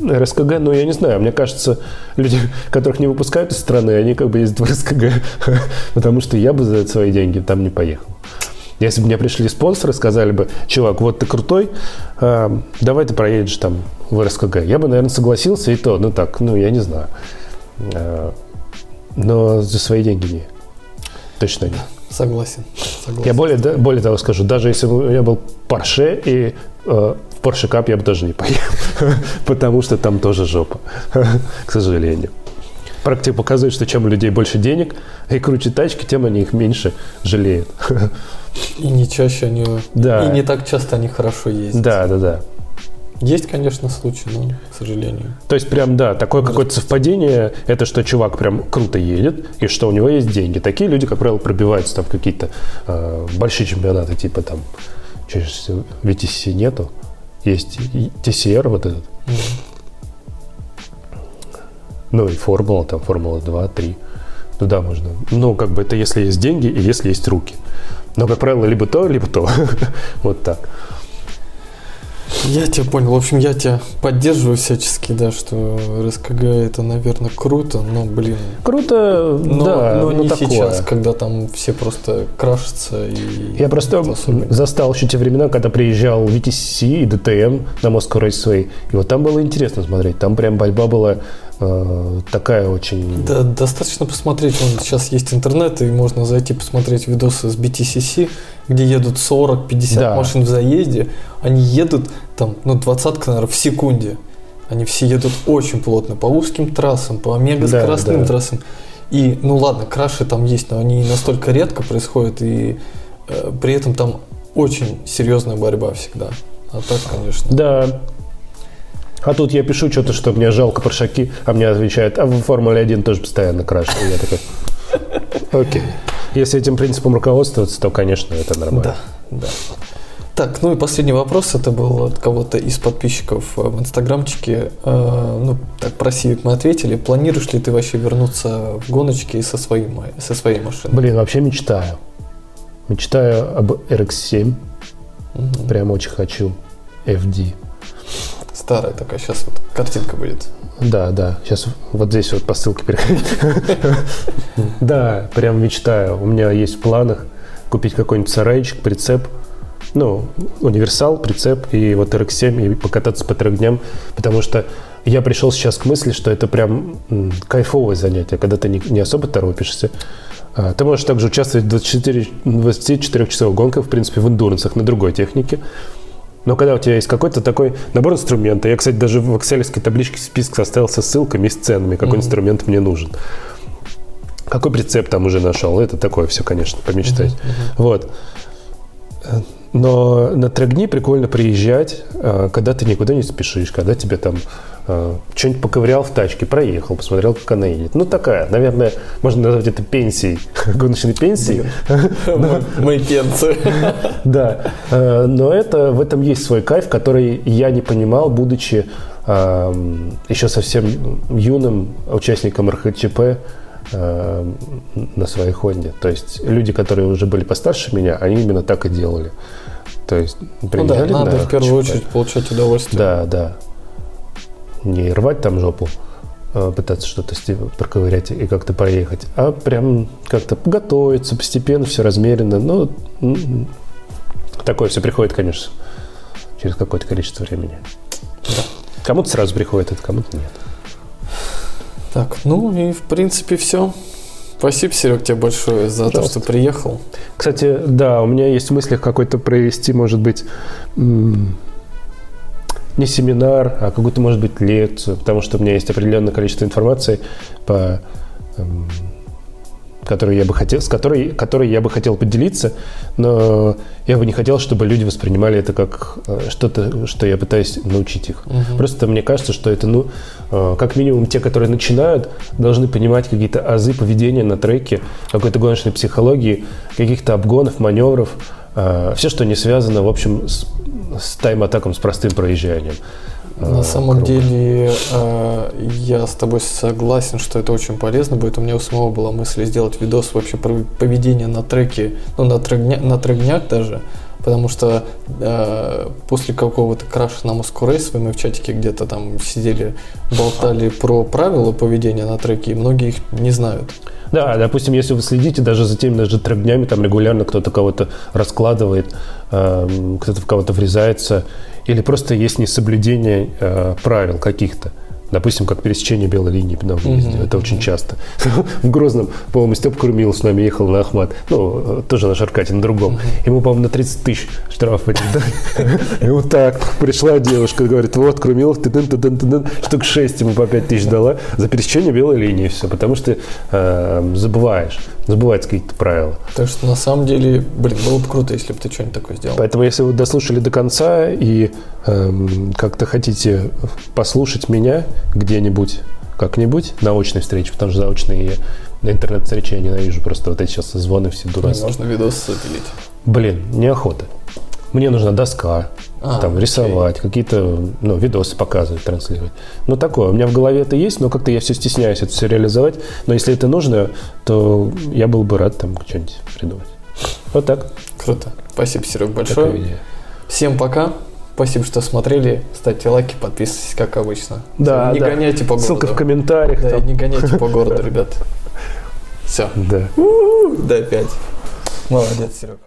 РСКГ, ну, я не знаю, мне кажется, люди, которых не выпускают из страны, они как бы ездят в РСКГ, потому что я бы за свои деньги там не поехал. Если бы мне пришли спонсоры, сказали бы, чувак, вот ты крутой, э, давай ты проедешь там в РСКГ. Я бы, наверное, согласился, и то, ну так, ну, я не знаю. Э, но за свои деньги не. Точно нет. Согласен. согласен. Я более, более того скажу, даже если бы меня был Porsche и э, в Porsche Cup я бы тоже не поехал, потому что там тоже жопа, к сожалению. Практика показывает, что чем у людей больше денег и круче тачки, тем они их меньше жалеют. И не чаще они... Да. И не так часто они хорошо ездят. Да, да, да. Есть, конечно, случаи, но, к сожалению. То есть, прям, да, такое какое-то совпадение, это что чувак прям круто едет, и что у него есть деньги. Такие люди, как правило, пробиваются там в какие-то э, большие чемпионаты, типа там, через VTC нету, есть TCR вот этот. Mm-hmm. Ну и формула, там формула 2, 3. Туда можно. Ну, как бы это если есть деньги и если есть руки. Но, как правило, либо то, либо то. вот так. Я тебя понял. В общем, я тебя поддерживаю всячески, да, что РСКГ это, наверное, круто, но, блин. Круто, но, да. Но не такое. сейчас, когда там все просто крашатся и... Я просто застал еще те времена, когда приезжал VTC и DTM на Moscow Raceway, и вот там было интересно смотреть. Там прям борьба была такая очень... Да, достаточно посмотреть. Вон, сейчас есть интернет, и можно зайти посмотреть видосы с BTCC, где едут 40-50 да. машин в заезде. Они едут там, ну, двадцатка, наверное, в секунде. Они все едут очень плотно по узким трассам, по мегаскоростным да, да. трассам. И, ну ладно, краши там есть, но они настолько редко происходят, и э, при этом там очень серьезная борьба всегда. А так, конечно. Да, а тут я пишу что-то, что мне жалко паршаки, а мне отвечают, а в Формуле 1 тоже постоянно краши. И я такой, окей. Если этим принципом руководствоваться, то, конечно, это нормально. Да, да. Так, ну и последний вопрос, это был от кого-то из подписчиков в инстаграмчике. Э, ну, так, про Civic мы ответили. Планируешь ли ты вообще вернуться в гоночки со, своим, со своей машиной? Блин, вообще мечтаю. Мечтаю об RX-7. Угу. Прям очень хочу. FD старая такая, сейчас вот картинка будет. Да, да, сейчас вот здесь вот по ссылке переходить. Да, прям мечтаю. У меня есть в планах купить какой-нибудь сарайчик, прицеп, ну, универсал, прицеп и вот RX-7 и покататься по трехдням, потому что я пришел сейчас к мысли, что это прям кайфовое занятие, когда ты не, не особо торопишься. А, ты можешь также участвовать в 24, 24 часовых гонках, в принципе, в эндурансах на другой технике. Но когда у тебя есть какой-то такой набор инструмента, я, кстати, даже в экселевской табличке список составил со ссылками и с ценами, какой mm-hmm. инструмент мне нужен. Какой прицеп там уже нашел? Это такое все, конечно, помечтать. Mm-hmm. Вот. Но на трек-дни прикольно приезжать, а, когда ты никуда не спешишь, когда тебе там а, что-нибудь поковырял в тачке, проехал, посмотрел, как она едет. Ну, такая, наверное, можно назвать это пенсией, гоночной пенсией. Мои пенсии. Да, а, но это, в этом есть свой кайф, который я не понимал, будучи еще совсем юным участником РХЧП, на своей Хонде. То есть люди, которые уже были постарше меня, они именно так и делали. То есть приезжали ну да, надо в первую очередь получать удовольствие. Да, да. Не рвать там жопу, а пытаться что-то проковырять и как-то проехать, а прям как-то готовиться постепенно, все размеренно. Ну, такое все приходит, конечно, через какое-то количество времени. Да. Кому-то сразу приходит это, кому-то нет. Так, ну и в принципе все. Спасибо, Серег, тебе большое за Пожалуйста. то, что приехал. Кстати, да, у меня есть в мыслях какой-то провести, может быть, не семинар, а какую-то, может быть, лекцию, потому что у меня есть определенное количество информации по которую я бы хотел, с которой, которой я бы хотел поделиться, но я бы не хотел, чтобы люди воспринимали это как э, что-то, что я пытаюсь научить их. Угу. Просто мне кажется, что это, ну, э, как минимум те, которые начинают, должны понимать какие-то азы поведения на треке, какой-то гоночной психологии, каких-то обгонов, маневров, э, все, что не связано, в общем, с, с тайм-атаком, с простым проезжанием. На самом круг. деле э, я с тобой согласен, что это очень полезно будет. У меня у самого была мысль сделать видос вообще про поведение на треке, ну на, трекня, на трекняк даже, потому что э, после какого-то краша на Moscow Race мы в чатике где-то там сидели, болтали про правила поведения на треке, и многие их не знают. Да, допустим, если вы следите даже за теми даже трек-днями, там регулярно кто-то кого-то раскладывает, э, кто-то в кого-то врезается, или просто есть несоблюдение э, правил каких-то. Допустим, как пересечение белой линии на въезде. Mm-hmm. Это очень часто. В Грозном, по-моему, Степ Курмил с нами ехал на Ахмат. Ну, тоже на Шаркате, на другом. Mm-hmm. Ему, по-моему, на 30 тысяч штраф И вот так пришла девушка, говорит, вот, Крумилов, ты дын ты дын ты дын штук 6 ему по 5 тысяч дала за пересечение белой линии. Все, потому что э, забываешь. Забывать какие-то правила. Так что, на самом деле, блин, было бы круто, если бы ты что-нибудь такое сделал. Поэтому, если вы дослушали до конца и э, как-то хотите послушать меня, где-нибудь, как-нибудь на очной встрече, потому что заочные интернет-встречи я ненавижу просто вот эти сейчас звоны все дурацкие. Можно видос запилить. Блин, неохота. Мне нужна доска, а, там, рисовать, окей. какие-то ну, видосы показывать, транслировать. Ну, такое. У меня в голове это есть, но как-то я все стесняюсь это все реализовать. Но если это нужно, то я был бы рад там что-нибудь придумать. Вот так. Круто. Спасибо, Серег, большое. Всем пока. Спасибо, что смотрели. Ставьте лайки, подписывайтесь, как обычно. Да, не да. гоняйте по городу. Ссылка в комментариях. Да, там. не гоняйте по городу, ребят. Все. Да. Да, опять. Молодец, Серега.